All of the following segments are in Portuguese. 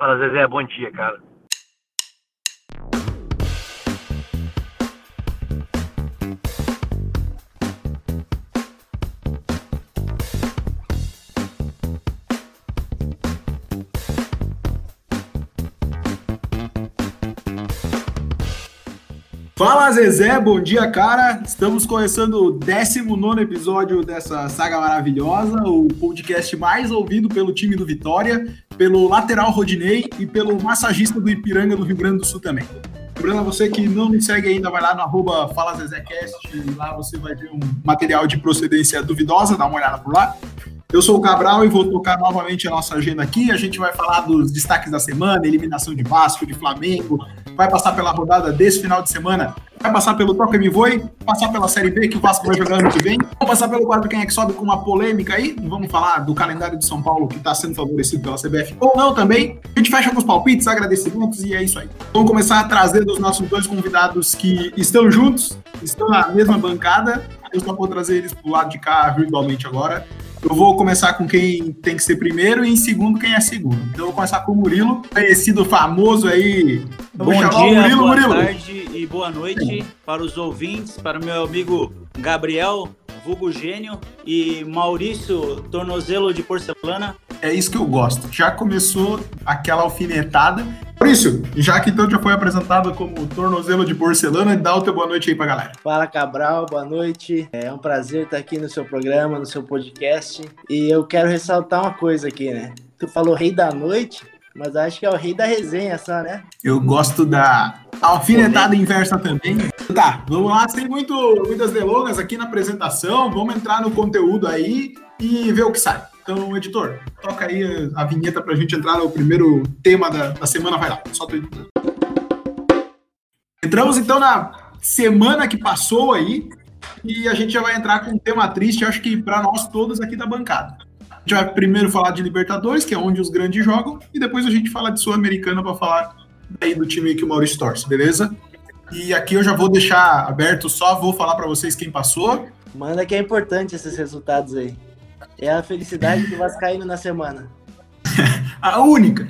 Fala, Zezé, bom dia, cara. Fala Zezé, bom dia, cara. Estamos começando o 19 episódio dessa saga maravilhosa, o podcast mais ouvido pelo time do Vitória, pelo lateral Rodinei e pelo massagista do Ipiranga do Rio Grande do Sul também. Lembrando a você que não me segue ainda, vai lá no arroba FalaZezéCast, lá você vai ver um material de procedência duvidosa, dá uma olhada por lá. Eu sou o Cabral e vou tocar novamente a nossa agenda aqui. A gente vai falar dos destaques da semana, eliminação de Vasco, de Flamengo, vai passar pela rodada desse final de semana, vai passar pelo Toca Me Voe, passar pela Série B que o Vasco vai jogar ano que vem, vamos passar pelo quadro Quem é que sobe com uma polêmica aí, vamos falar do calendário de São Paulo que está sendo favorecido pela CBF ou não também. A gente fecha com os palpites, agradecimentos e é isso aí. Vamos começar a trazer dos nossos dois convidados que estão juntos, estão na mesma bancada. Eu só vou trazer eles pro lado de cá virtualmente agora. Eu vou começar com quem tem que ser primeiro e em segundo quem é segundo. Então eu vou começar com o Murilo, conhecido famoso aí. Bom dia, Murilo, boa Murilo. tarde e boa noite para os ouvintes, para o meu amigo Gabriel, vulgo gênio, e Maurício, tornozelo de porcelana. É isso que eu gosto. Já começou aquela alfinetada. Maurício, já que então já foi apresentado como tornozelo de porcelana, dá o teu boa noite aí pra galera. Fala Cabral, boa noite. É um prazer estar aqui no seu programa, no seu podcast. E eu quero ressaltar uma coisa aqui, né? Tu falou rei da noite, mas acho que é o rei da resenha só, né? Eu gosto da alfinetada inversa também. Tá, vamos lá, sem muito, muitas delongas aqui na apresentação, vamos entrar no conteúdo aí e ver o que sai. Então, editor, toca aí a vinheta pra gente entrar no primeiro tema da, da semana, vai lá, só tu Entramos então na semana que passou aí e a gente já vai entrar com um tema triste, acho que para nós todos aqui da bancada. A gente vai primeiro falar de Libertadores, que é onde os grandes jogam, e depois a gente fala de Sul-Americana para falar aí do time que o Maurício torce, beleza? E aqui eu já vou deixar aberto, só vou falar para vocês quem passou. Manda que é importante esses resultados aí. É a felicidade do Vascaíno na semana. a única.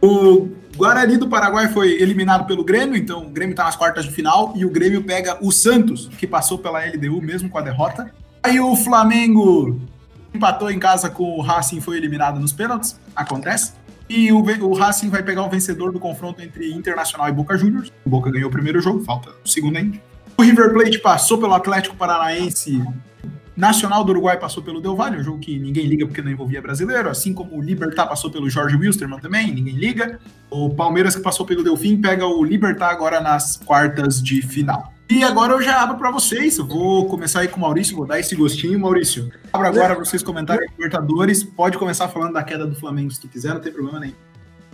O Guarani do Paraguai foi eliminado pelo Grêmio, então o Grêmio está nas quartas de final e o Grêmio pega o Santos, que passou pela LDU mesmo com a derrota. Aí o Flamengo empatou em casa com o Racing foi eliminado nos pênaltis, acontece. E o, o Racing vai pegar o vencedor do confronto entre Internacional e Boca Juniors. O Boca ganhou o primeiro jogo, falta o segundo ainda. O River Plate passou pelo Atlético Paranaense Nacional do Uruguai passou pelo Del Valle, um jogo que ninguém liga porque não envolvia brasileiro, assim como o Libertar passou pelo Jorge Wilstermann também, ninguém liga. O Palmeiras que passou pelo Delfim pega o Libertar agora nas quartas de final. E agora eu já abro para vocês. Eu vou começar aí com o Maurício, vou dar esse gostinho, Maurício. Abro agora para vocês comentarem Libertadores. Pode começar falando da queda do Flamengo se tu quiser, não tem problema nenhum.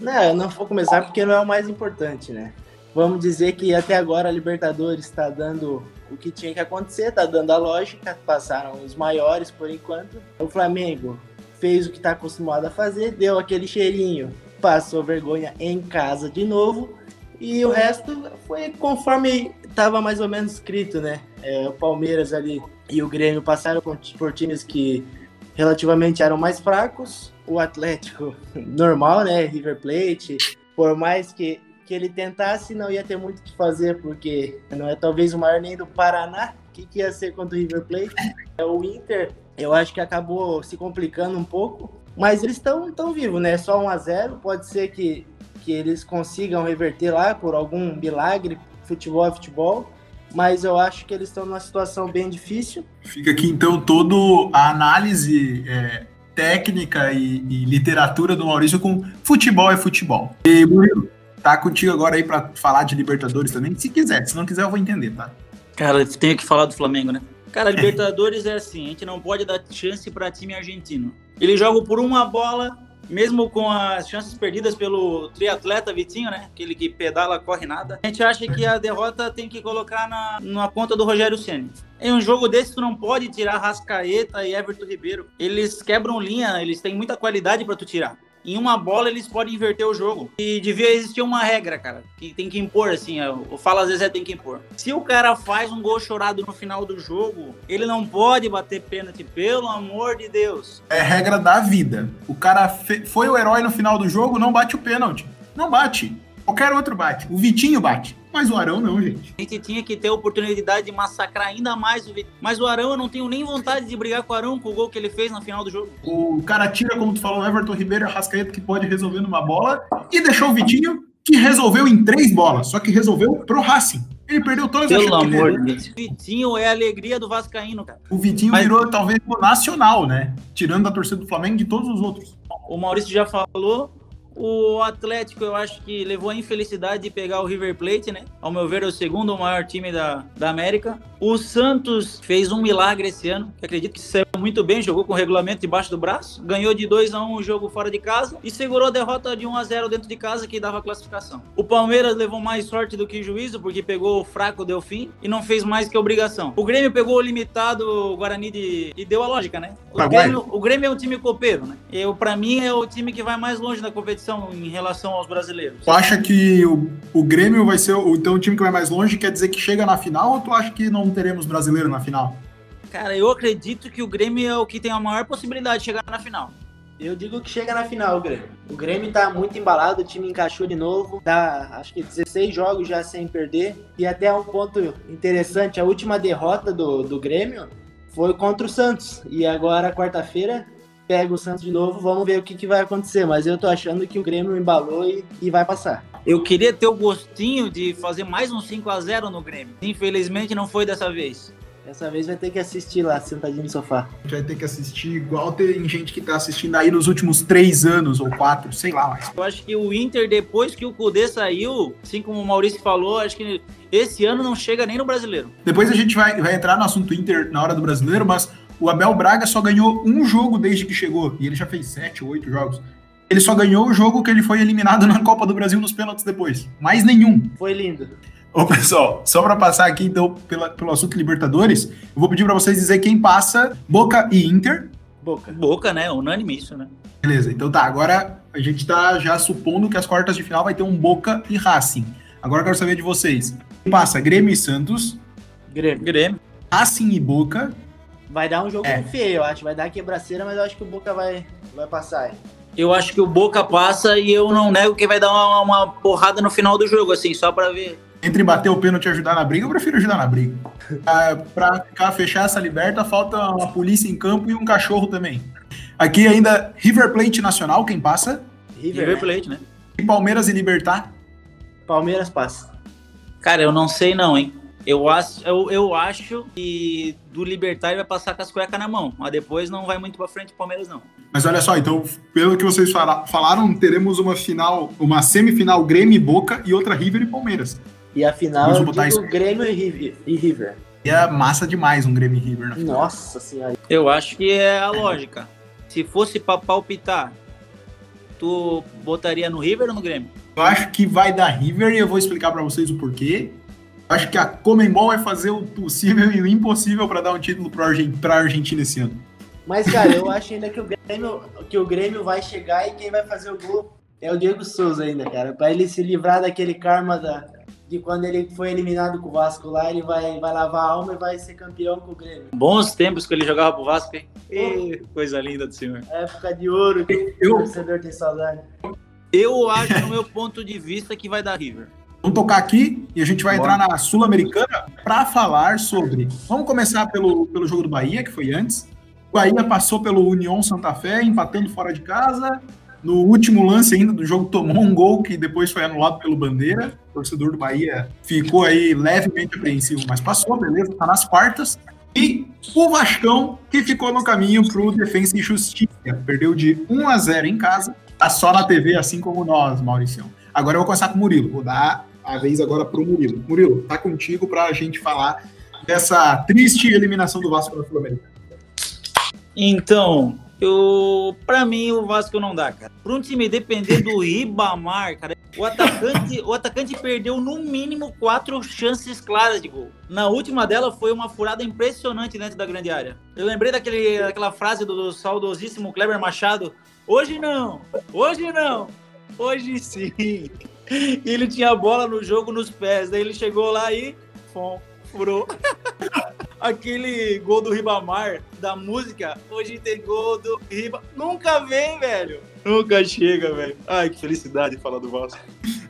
Não, eu não vou começar porque não é o mais importante, né? Vamos dizer que até agora a Libertadores está dando o que tinha que acontecer, tá dando a lógica, passaram os maiores por enquanto. O Flamengo fez o que está acostumado a fazer, deu aquele cheirinho, passou vergonha em casa de novo, e o resto foi conforme estava mais ou menos escrito, né? É, o Palmeiras ali e o Grêmio passaram por times que relativamente eram mais fracos, o Atlético normal, né? River Plate, por mais que que ele tentasse, não ia ter muito o que fazer, porque não é talvez o maior nem do Paraná. O que, que ia ser contra o River Plate? É o Inter, eu acho que acabou se complicando um pouco, mas eles estão tão vivos, né? Só 1 a 0 pode ser que, que eles consigam reverter lá por algum milagre. Futebol é futebol, mas eu acho que eles estão numa situação bem difícil. Fica aqui então toda a análise é, técnica e, e, literatura do Maurício com futebol é futebol. E Murilo, tá contigo agora aí para falar de Libertadores também, se quiser. Se não quiser, eu vou entender, tá? Cara, tenho que falar do Flamengo, né? Cara, Libertadores é assim, a gente não pode dar chance para time argentino. Ele joga por uma bola, mesmo com as chances perdidas pelo triatleta Vitinho, né? Aquele que pedala, corre nada. A gente acha que a derrota tem que colocar na, na conta do Rogério Ceni. Em um jogo desse, tu não pode tirar Rascaeta e Everton Ribeiro. Eles quebram linha, eles têm muita qualidade para tu tirar. Em uma bola eles podem inverter o jogo. E devia existir uma regra, cara, que tem que impor, assim, o Fala Zezé tem que impor. Se o cara faz um gol chorado no final do jogo, ele não pode bater pênalti, pelo amor de Deus. É regra da vida. O cara foi o herói no final do jogo, não bate o pênalti. Não bate. Qualquer outro bate. O Vitinho bate. Mas o Arão não, gente. A gente tinha que ter a oportunidade de massacrar ainda mais o Vitinho. Mas o Arão, eu não tenho nem vontade de brigar com o Arão com o gol que ele fez na final do jogo. O cara tira, como tu falou, o Everton Ribeiro e Rascaeta que pode resolver numa bola e deixou o Vitinho que resolveu em três bolas, só que resolveu pro Racing. Ele perdeu todas Pelo as amor de Deus. Vitinho é a alegria do Vascaíno, cara. O Vitinho Mas... virou talvez o nacional, né? Tirando a torcida do Flamengo de todos os outros. O Maurício já falou, o Atlético, eu acho que levou a infelicidade de pegar o River Plate, né? Ao meu ver, é o segundo maior time da, da América. O Santos fez um milagre esse ano, que acredito que saiu muito bem, jogou com o regulamento debaixo do braço, ganhou de 2 a 1 um o jogo fora de casa e segurou a derrota de 1 a 0 dentro de casa que dava a classificação. O Palmeiras levou mais sorte do que juízo, porque pegou o fraco Delfim e não fez mais que obrigação. O Grêmio pegou o limitado Guarani de... e deu a lógica, né? O, Grêmio, o Grêmio é um time copeiro, né? Eu, pra mim, é o time que vai mais longe da competição em relação aos brasileiros? Tu acha que o, o Grêmio vai ser o, então, o time que vai mais longe, quer dizer que chega na final, ou tu acha que não teremos brasileiro na final? Cara, eu acredito que o Grêmio é o que tem a maior possibilidade de chegar na final. Eu digo que chega na final, o Grêmio. O Grêmio tá muito embalado, o time encaixou de novo. Tá, acho que 16 jogos já sem perder. E até um ponto interessante, a última derrota do, do Grêmio foi contra o Santos. E agora, quarta-feira, pega o Santos de novo, vamos ver o que, que vai acontecer. Mas eu tô achando que o Grêmio embalou e, e vai passar. Eu queria ter o gostinho de fazer mais um 5 a 0 no Grêmio. Infelizmente não foi dessa vez. Dessa vez vai ter que assistir lá, sentadinho no sofá. Vai ter que assistir igual tem gente que tá assistindo aí nos últimos três anos ou quatro, sei lá mais. Eu acho que o Inter, depois que o Kudê saiu, assim como o Maurício falou, acho que esse ano não chega nem no brasileiro. Depois a gente vai, vai entrar no assunto Inter na hora do brasileiro, mas o Abel Braga só ganhou um jogo desde que chegou, e ele já fez sete, oito jogos. Ele só ganhou o jogo que ele foi eliminado na Copa do Brasil nos pênaltis depois. Mais nenhum. Foi lindo. Ô, pessoal, só para passar aqui, então, pela, pelo assunto Libertadores, eu vou pedir para vocês dizer quem passa Boca e Inter. Boca. Boca, né? Unânime isso, né? Beleza, então tá. Agora a gente tá já supondo que as quartas de final vai ter um Boca e Racing. Agora eu quero saber de vocês. Quem passa Grêmio e Santos? Grêmio. Grêmio. Racing e Boca. Vai dar um jogo é. feio, eu acho. Vai dar quebraceira, mas eu acho que o Boca vai, vai passar. Eu acho que o Boca passa e eu não nego que vai dar uma, uma porrada no final do jogo, assim, só para ver. Entre bater o pênalti e ajudar na briga, eu prefiro ajudar na briga. Ah, pra ficar, fechar essa liberta, falta uma polícia em campo e um cachorro também. Aqui ainda River Plate Nacional, quem passa? River, River Plate, né? E Palmeiras e Libertar? Palmeiras passa. Cara, eu não sei não, hein? Eu acho, eu, eu acho que do Libertar vai passar com as cuecas na mão, mas depois não vai muito para frente o Palmeiras, não. Mas olha só, então, pelo que vocês falaram, teremos uma final, uma semifinal Grêmio e Boca e outra River e Palmeiras. E a final eu digo Grêmio e River. E é massa demais um Grêmio e River na final. Nossa senhora. Eu acho que é a lógica. Se fosse para palpitar, tu botaria no River ou no Grêmio? Eu acho que vai dar River e eu vou explicar para vocês o porquê. Acho que a Comembol vai fazer o possível e o impossível para dar um título para a Argentina esse ano. Mas, cara, eu acho ainda que o, Grêmio, que o Grêmio vai chegar e quem vai fazer o gol é o Diego Souza ainda, cara. Para ele se livrar daquele karma da, de quando ele foi eliminado com o Vasco lá, ele vai, vai lavar a alma e vai ser campeão com o Grêmio. Bons tempos que ele jogava pro Vasco, hein? E, coisa linda do senhor. Época de ouro que eu, o torcedor tem saudade. Eu acho, no meu ponto de vista, que vai dar River. Vamos tocar aqui e a gente vai Bora. entrar na Sul-Americana para falar sobre. Vamos começar pelo, pelo jogo do Bahia, que foi antes. O Bahia passou pelo União Santa Fé, empatando fora de casa. No último lance ainda do jogo, tomou um gol que depois foi anulado pelo Bandeira. O torcedor do Bahia ficou aí levemente apreensivo, mas passou, beleza, tá nas quartas. E o Vascão, que ficou no caminho para o Defensa e Justiça. Perdeu de 1 a 0 em casa. Tá só na TV, assim como nós, Mauricião. Agora eu vou começar com o Murilo. Vou dar a vez agora para o Murilo. Murilo, tá contigo para a gente falar dessa triste eliminação do Vasco na Sul-Americana. Então, eu, para mim o Vasco não dá, cara. Para um time depender do Ribamar, cara, o atacante, o atacante perdeu no mínimo quatro chances claras de gol. Na última dela foi uma furada impressionante dentro da grande área. Eu lembrei daquele, daquela frase do saudosíssimo Kleber Machado Hoje não, hoje não, hoje sim. E ele tinha a bola no jogo nos pés, daí ele chegou lá e fom, furou. Aquele gol do Ribamar da música, hoje tem gol do Riba. Nunca vem, velho. Nunca chega, velho. Ai, que felicidade falar do Vasco.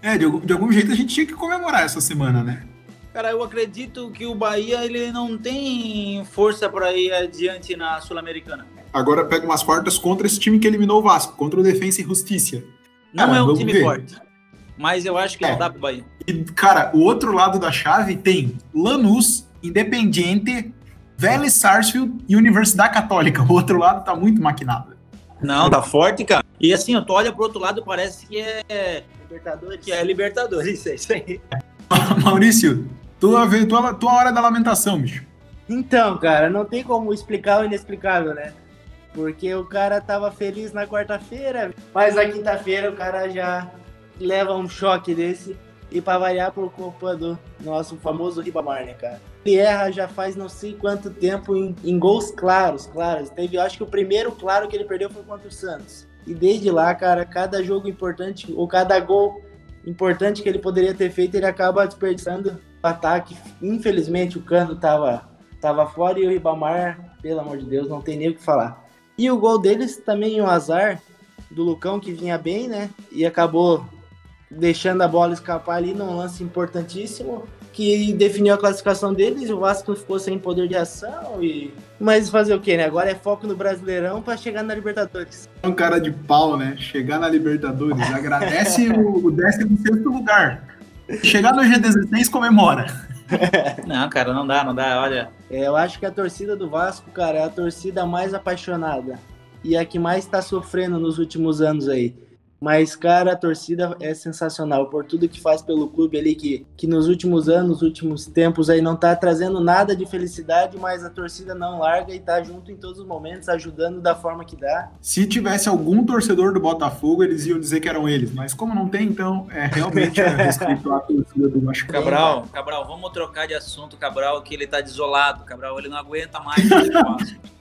É, de algum, de algum jeito a gente tinha que comemorar essa semana, né? Cara, eu acredito que o Bahia ele não tem força para ir adiante na Sul-Americana. Agora pega umas quartas contra esse time que eliminou o Vasco, contra o Defensa e Justiça. Não Cara, é um time ver. forte. Mas eu acho que É. não dá pro Bahia. E, cara, o outro lado da chave tem Lanús, Independiente, Vélez Sarsfield e Universidade Católica. O outro lado tá muito maquinado. Não, tá forte, cara. E assim, eu tô olha pro outro lado, parece que é, Libertadores. que é Libertadores, isso é isso aí. Maurício, tua, vez- tua, tua hora da lamentação, bicho. Então, cara, não tem como explicar o inexplicável, né? Porque o cara tava feliz na quarta-feira, mas na quinta-feira o cara já leva um choque desse. E pra variar por culpa do nosso famoso Ribamar, né, cara? Ele erra já faz não sei quanto tempo em, em gols claros, claros. Teve, acho que o primeiro claro que ele perdeu foi contra o Santos. E desde lá, cara, cada jogo importante, ou cada gol importante que ele poderia ter feito, ele acaba desperdiçando o ataque. Infelizmente, o Cano tava tava fora e o Ribamar, pelo amor de Deus, não tem nem o que falar. E o gol deles também um azar do Lucão que vinha bem, né? E acabou deixando a bola escapar ali num lance importantíssimo que definiu a classificação deles. O Vasco ficou sem poder de ação e mas fazer o quê, né? Agora é foco no Brasileirão para chegar na Libertadores. É um cara de pau, né? Chegar na Libertadores, agradece o, o 16 lugar. Chegar no G16, comemora. Não, cara, não dá, não dá. Olha, É, eu acho que a torcida do Vasco, cara, é a torcida mais apaixonada e a que mais está sofrendo nos últimos anos aí. Mas, cara, a torcida é sensacional por tudo que faz pelo clube ali, que, que nos últimos anos, nos últimos tempos aí não tá trazendo nada de felicidade, mas a torcida não larga e tá junto em todos os momentos, ajudando da forma que dá. Se tivesse algum torcedor do Botafogo, eles iam dizer que eram eles. Mas como não tem, então é realmente é respeito à torcida do Vasco. Cabral, Cabral, vamos trocar de assunto, Cabral, que ele tá desolado, Cabral, ele não aguenta mais.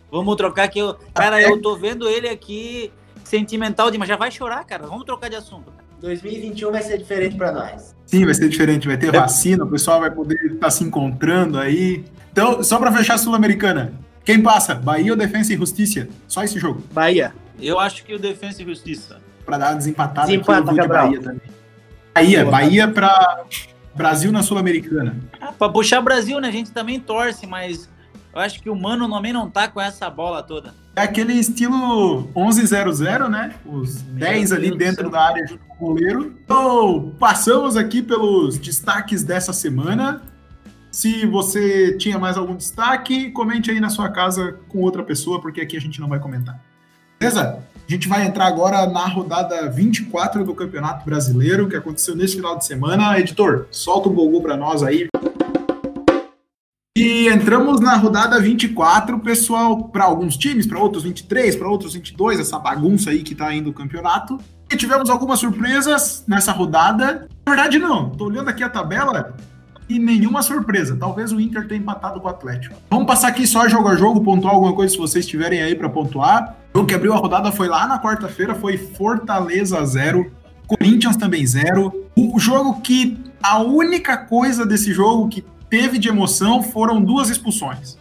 Vamos trocar que eu. Cara, eu tô vendo ele aqui sentimental demais. Já vai chorar, cara. Vamos trocar de assunto. 2021 vai ser diferente para nós. Sim, vai ser diferente. Vai ter vacina, o pessoal vai poder estar se encontrando aí. Então, só para fechar a Sul-Americana, quem passa? Bahia ou Defensa e Justiça? Só esse jogo. Bahia. Eu acho que o Defensa e Justiça. Para dar uma desempatada Desempata, aqui, eu vou de. Bahia também. Bahia, Bahia para Brasil na Sul-Americana. Ah, pra puxar Brasil, né? A gente também torce, mas eu acho que o Mano também não tá com essa bola toda. É aquele estilo 11-0-0, né? Os 10 ali dentro da área junto com o goleiro. Então, passamos aqui pelos destaques dessa semana. Se você tinha mais algum destaque, comente aí na sua casa com outra pessoa, porque aqui a gente não vai comentar. Beleza? A gente vai entrar agora na rodada 24 do Campeonato Brasileiro, que aconteceu nesse final de semana. Editor, solta um gol para nós aí. E entramos na rodada 24, pessoal, para alguns times, para outros 23, para outros 22, essa bagunça aí que tá indo o campeonato. E tivemos algumas surpresas nessa rodada. Na verdade, não. Tô olhando aqui a tabela e nenhuma surpresa. Talvez o Inter tenha empatado com o Atlético. Vamos passar aqui só jogo a jogo, pontuar alguma coisa se vocês tiverem aí para pontuar. O que abriu a rodada foi lá na quarta-feira, foi Fortaleza 0, Corinthians também 0. O jogo que a única coisa desse jogo que teve de emoção foram duas expulsões.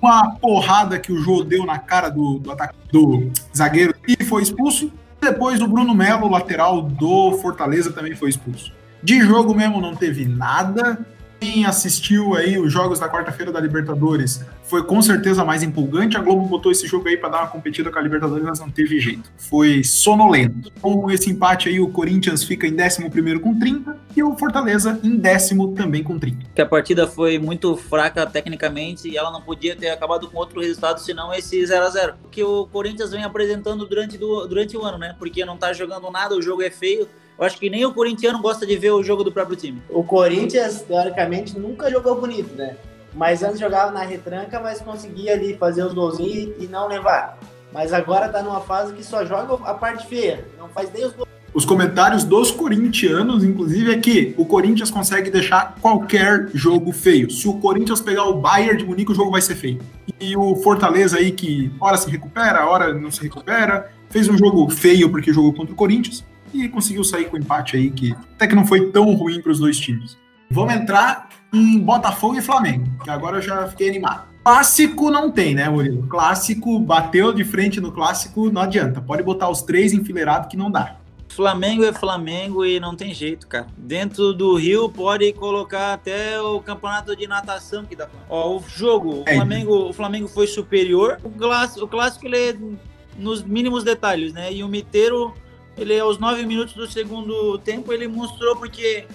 Uma porrada que o Jô deu na cara do, do, ataca- do zagueiro e foi expulso. Depois o Bruno Melo, lateral do Fortaleza, também foi expulso. De jogo mesmo não teve nada. Quem assistiu aí os jogos da quarta-feira da Libertadores foi com certeza mais empolgante. A Globo botou esse jogo aí para dar uma competida com a Libertadores, mas não teve jeito. Foi sonolento. Com esse empate aí, o Corinthians fica em 11 com 30 e o Fortaleza em décimo também com 30. Que a partida foi muito fraca tecnicamente e ela não podia ter acabado com outro resultado senão esse 0 a 0 Que o Corinthians vem apresentando durante, do, durante o ano, né? Porque não tá jogando nada, o jogo é feio. Eu acho que nem o corintiano gosta de ver o jogo do próprio time. O Corinthians, teoricamente, nunca jogou bonito, né? Mas antes jogava na retranca, mas conseguia ali fazer os golzinhos e não levar. Mas agora tá numa fase que só joga a parte feia, não faz nem os gols. Os comentários dos corintianos, inclusive, é que o Corinthians consegue deixar qualquer jogo feio. Se o Corinthians pegar o Bayern de Munique, o jogo vai ser feio. E o Fortaleza aí, que hora se recupera, hora não se recupera, fez um jogo feio porque jogou contra o Corinthians e conseguiu sair com empate aí, que até que não foi tão ruim para os dois times. Vamos entrar em Botafogo e Flamengo, que agora eu já fiquei animado. Clássico não tem, né, Murilo? Clássico, bateu de frente no clássico, não adianta. Pode botar os três enfileirados que não dá. Flamengo é Flamengo e não tem jeito, cara. Dentro do Rio pode colocar até o campeonato de natação que dá. Ó, o jogo, o É. Flamengo, o Flamengo foi superior. O clássico, o clássico ele é nos mínimos detalhes, né? E o Miteiro, ele aos nove minutos do segundo tempo, ele mostrou porque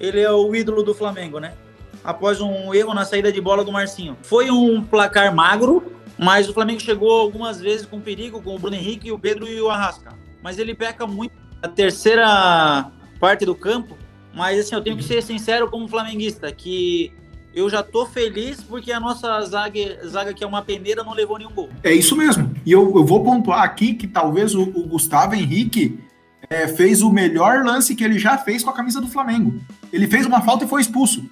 ele é o ídolo do Flamengo, né? Após um erro na saída de bola do Marcinho. Foi um placar magro, mas o Flamengo chegou algumas vezes com perigo com o Bruno Henrique, o Pedro e o Arrasca. Mas ele peca muito a terceira parte do campo. Mas assim, eu tenho que ser sincero como flamenguista, que eu já tô feliz porque a nossa zaga, zaga que é uma peneira, não levou nenhum gol. É isso mesmo. E eu, eu vou pontuar aqui que talvez o, o Gustavo Henrique é, fez o melhor lance que ele já fez com a camisa do Flamengo. Ele fez uma falta e foi expulso.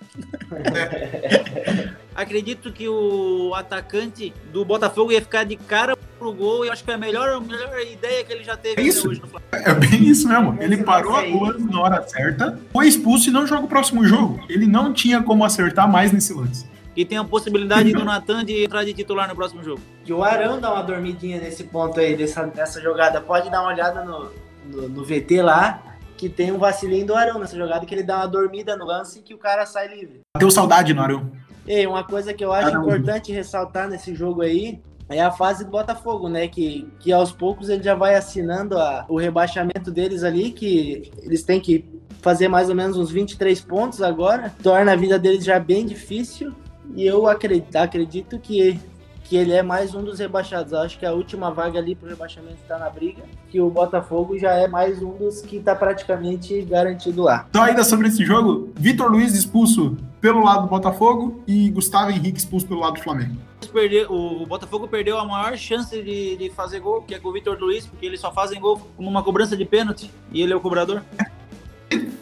Acredito que o atacante do Botafogo ia ficar de cara pro gol. E eu acho que foi a melhor, a melhor ideia que ele já teve É isso. hoje no Flamengo. É bem isso mesmo. Ele parou a lance na hora certa, foi expulso e não joga o próximo jogo. Ele não tinha como acertar mais nesse lance. E tem a possibilidade do Natan de entrar de titular no próximo jogo. Que o Arão dá uma dormidinha nesse ponto aí, dessa, dessa jogada. Pode dar uma olhada no, no, no VT lá, que tem um vacilinho do Arão nessa jogada, que ele dá uma dormida no lance e que o cara sai livre. Bateu saudade no Arão. E uma coisa que eu acho Caramba. importante ressaltar nesse jogo aí é a fase do Botafogo, né? Que, que aos poucos ele já vai assinando a- o rebaixamento deles ali, que eles têm que fazer mais ou menos uns 23 pontos agora, torna a vida deles já bem difícil. E eu acredito, acredito que, que ele é mais um dos rebaixados. Eu acho que a última vaga ali pro rebaixamento está na briga, que o Botafogo já é mais um dos que está praticamente garantido lá. Só ainda sobre esse jogo, Vitor Luiz expulso pelo lado do Botafogo e Gustavo Henrique expulso pelo lado do Flamengo. Perdeu- o Botafogo perdeu a maior chance de, de fazer gol, que é com o Vitor Luiz, porque eles só fazem gol com uma cobrança de pênalti e ele é o cobrador.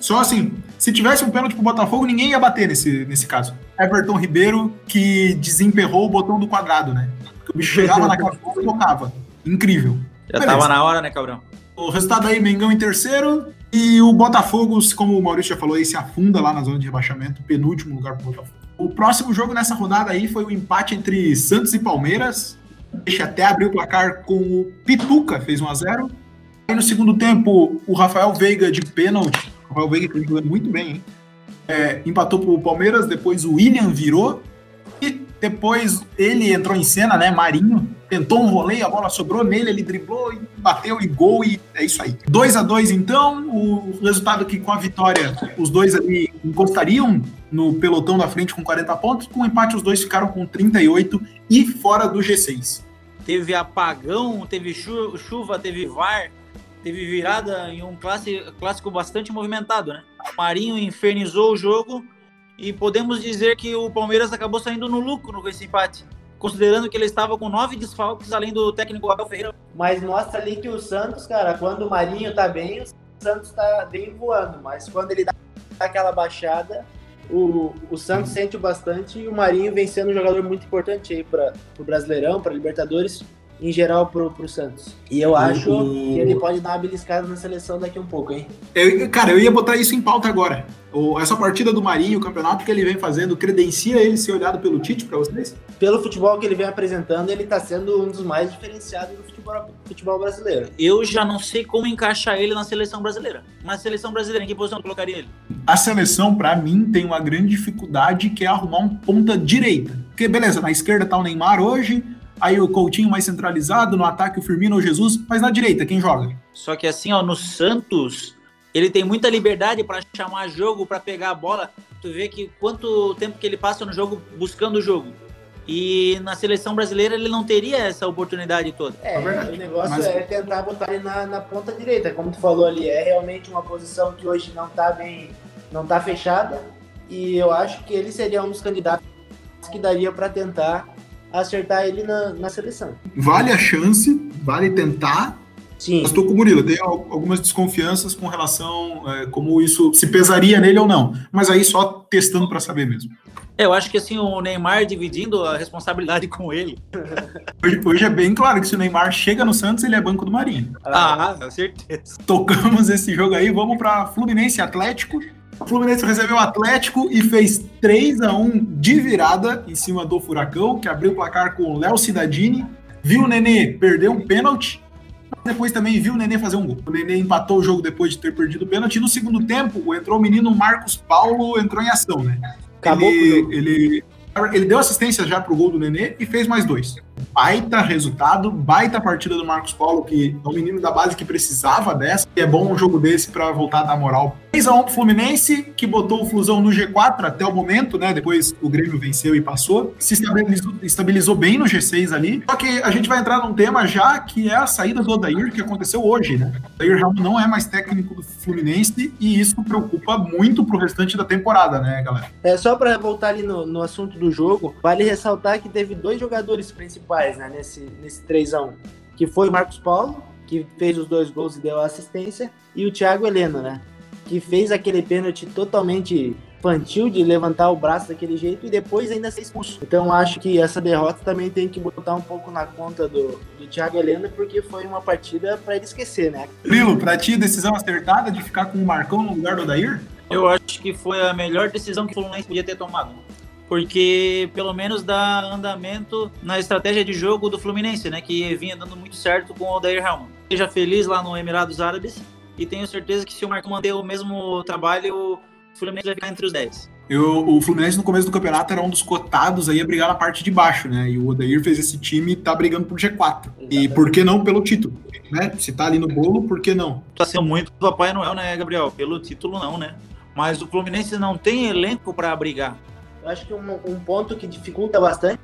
Só assim, se tivesse um pênalti pro Botafogo, ninguém ia bater nesse, nesse caso. Everton Ribeiro, que desemperrou o botão do quadrado, né? Porque o bicho chegava na casa e tocava. Incrível. Já Beleza. tava na hora, né, Cabrão? O resultado aí, Mengão em terceiro. E o Botafogo, como o Maurício já falou aí, se afunda lá na zona de rebaixamento, penúltimo lugar pro Botafogo. O próximo jogo nessa rodada aí foi o empate entre Santos e Palmeiras. Deixa até abrir o placar com o Pituca, fez 1 a 0 Aí no segundo tempo, o Rafael Veiga de pênalti. O Rafael Veiga que jogando muito bem, hein? É, empatou pro Palmeiras, depois o William virou. E depois ele entrou em cena, né? Marinho tentou um voleio, a bola sobrou nele, ele driblou e bateu e gol e é isso aí. 2 a 2 então, o resultado que com a vitória os dois ali encostariam no pelotão da frente com 40 pontos, com o empate os dois ficaram com 38 e fora do G6. Teve apagão, teve chu- chuva, teve VAR, teve virada em um classe- clássico bastante movimentado, né? Marinho infernizou o jogo e podemos dizer que o Palmeiras acabou saindo no lucro com esse empate, considerando que ele estava com nove desfalques, além do técnico Abel Ferreira. Mas mostra ali que o Santos, cara, quando o Marinho tá bem, o Santos tá bem voando. Mas quando ele dá aquela baixada, o, o Santos sente bastante e o Marinho vem sendo um jogador muito importante aí para o Brasileirão, para Libertadores, em geral pro, pro Santos. E eu acho que ele pode dar uma beliscada na seleção daqui um pouco, hein? Eu- cara, eu ia botar isso em pauta agora. O- essa partida do Marinho, o campeonato que ele vem fazendo, credencia ele ser olhado pelo Tite para vocês? Pelo futebol que ele vem apresentando, ele tá sendo um dos mais diferenciados do futebol, futebol brasileiro. Eu já não sei como encaixar ele na seleção brasileira. Na seleção brasileira, em que posição eu colocaria ele? A seleção, para mim, tem uma grande dificuldade que é arrumar um ponta direita. Porque, beleza, na esquerda tá o Neymar hoje, aí o Coutinho mais centralizado, no ataque o Firmino ou Jesus, mas na direita, quem joga? Só que assim, ó, no Santos, ele tem muita liberdade para chamar jogo, para pegar a bola. Tu vê que quanto tempo que ele passa no jogo buscando o jogo. E na seleção brasileira ele não teria essa oportunidade toda. É, É verdade. o negócio Mas- é tentar botar ele na, na ponta direita, como tu falou ali, é realmente uma posição que hoje não tá bem, não tá fechada, e eu acho que ele seria um dos candidatos que daria para tentar acertar ele na, na seleção. Vale a chance, vale tentar, Sim. Mas estou com o Murilo, tenho algumas desconfianças com relação é, como isso se pesaria nele ou não. Mas aí só testando para saber mesmo. Eu acho que assim, o Neymar dividindo a responsabilidade com ele. Hoje, hoje, é bem claro que se o Neymar chega no Santos, ele é banco do Marinho. Ah, com certeza. Tocamos esse jogo aí, vamos para Fluminense Atlético. O Fluminense recebeu o Atlético e fez 3 a 1 de virada em cima do Furacão, que abriu o placar com o Léo Cidadini. Viu o Nenê perder um pênalti. Depois também viu o Nenê fazer um gol. O Nenê empatou o jogo depois de ter perdido o pênalti. No segundo tempo, entrou o menino Marcos Paulo, entrou em ação, né? Acabou ele, ele, ele deu assistência já pro gol do Nenê e fez mais dois. Baita resultado, baita partida do Marcos Paulo, que é um menino da base que precisava dessa. E é bom um jogo desse para voltar a dar moral 3x1 pro Fluminense, que botou o Flusão no G4 até o momento, né? Depois o Grêmio venceu e passou. Se estabilizou, estabilizou, bem no G6 ali. Só que a gente vai entrar num tema já que é a saída do Odair, que aconteceu hoje, né? O Odair realmente não é mais técnico do Fluminense e isso preocupa muito pro restante da temporada, né, galera? É, só para voltar ali no, no assunto do jogo, vale ressaltar que teve dois jogadores principais, né, nesse, nesse 3x1. Que foi o Marcos Paulo, que fez os dois gols e deu assistência, e o Thiago Heleno, né? que fez aquele pênalti totalmente infantil de levantar o braço daquele jeito e depois ainda ser expulso. Então acho que essa derrota também tem que botar um pouco na conta do, do Thiago Helena, porque foi uma partida para ele esquecer, né? Lilo, pra ti, decisão acertada de ficar com o Marcão no lugar do Odair? Eu acho que foi a melhor decisão que o Fluminense podia ter tomado. Porque pelo menos dá andamento na estratégia de jogo do Fluminense, né? Que vinha dando muito certo com o Odair Helman. Seja feliz lá no Emirados Árabes e tenho certeza que se o Marcão manter o mesmo trabalho, o Fluminense vai ficar entre os 10. Eu, o Fluminense no começo do campeonato era um dos cotados aí a brigar na parte de baixo, né? E o Odair fez esse time e tá brigando por G4. Exatamente. E por que não pelo título? Né? Se tá ali no bolo, por que não? Tá sendo muito Papai Noel, né, Gabriel? Pelo título não, né? Mas o Fluminense não tem elenco para brigar. Eu acho que um, um, ponto que dificulta bastante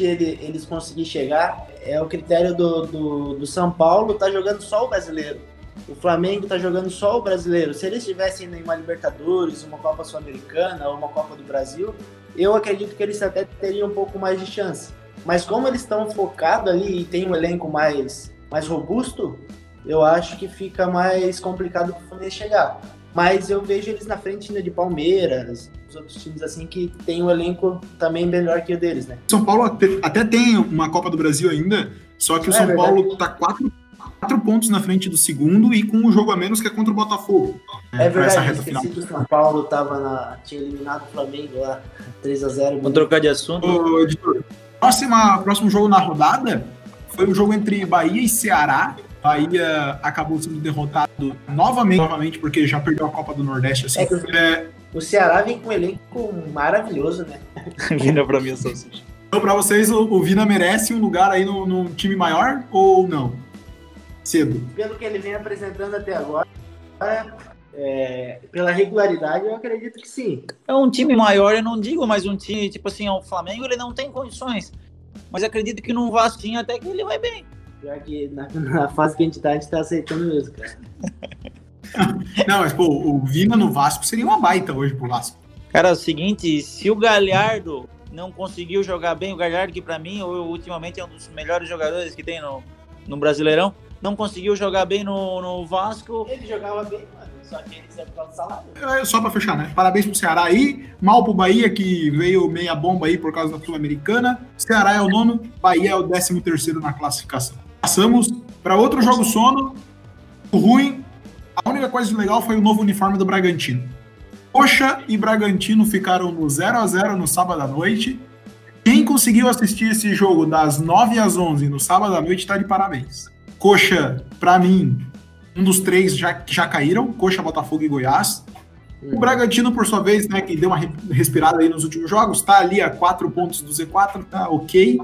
ele, eles conseguir chegar é o critério do, do, do São Paulo, tá jogando só o brasileiro o Flamengo está jogando só o brasileiro. Se eles estivessem em uma Libertadores, uma Copa Sul-Americana ou uma Copa do Brasil, eu acredito que eles até teriam um pouco mais de chance. Mas como eles estão focados ali e tem um elenco mais, mais robusto, eu acho que fica mais complicado para o Fluminense chegar. Mas eu vejo eles na frente ainda de Palmeiras, os outros times assim que tem um elenco também melhor que o deles, né? São Paulo até, até tem uma Copa do Brasil ainda, só que o é, São verdade. Paulo tá quatro quatro pontos na frente do segundo e com um jogo a menos que é contra o Botafogo. É, é verdade, essa final. que o São Paulo tava na, tinha eliminado o Flamengo lá, 3x0. Vamos trocar de assunto. Ô, editor, próxima, próximo jogo na rodada foi um jogo entre Bahia e Ceará. Bahia acabou sendo derrotado novamente, novamente porque já perdeu a Copa do Nordeste. Assim. É, é... O Ceará vem com um elenco maravilhoso, né? Vina pra mim, eu sou Então, pra vocês, o, o Vina merece um lugar aí no, no time maior ou não? cedo. Pelo que ele vem apresentando até agora, é, pela regularidade, eu acredito que sim. É um time maior, eu não digo, mas um time, tipo assim, o Flamengo, ele não tem condições. Mas acredito que no Vasco até que ele vai bem. Já que na, na, fase que a gente tá, a gente tá aceitando mesmo, cara. não, mas, pô, o Vina no Vasco seria uma baita hoje pro Vasco. Cara, é o seguinte, se o Galhardo não conseguiu jogar bem, o Galhardo que para mim, ultimamente é um dos melhores jogadores que tem no, no Brasileirão, não conseguiu jogar bem no, no Vasco. Ele jogava bem, mano. Só que ele saiu por salário. É, só pra fechar, né? Parabéns pro Ceará aí. Mal pro Bahia, que veio meia bomba aí por causa da Sul-Americana. Ceará é o nono, Bahia é o décimo terceiro na classificação. Passamos para outro jogo sono. Ruim. A única coisa legal foi o novo uniforme do Bragantino. Coxa e Bragantino ficaram no 0 a 0 no sábado à noite. Quem conseguiu assistir esse jogo das 9 às 11 no sábado à noite tá de parabéns. Coxa, para mim, um dos três já, já caíram, Coxa, Botafogo e Goiás. O Bragantino, por sua vez, né, que deu uma respirada aí nos últimos jogos, tá ali a quatro pontos do Z4, tá ok.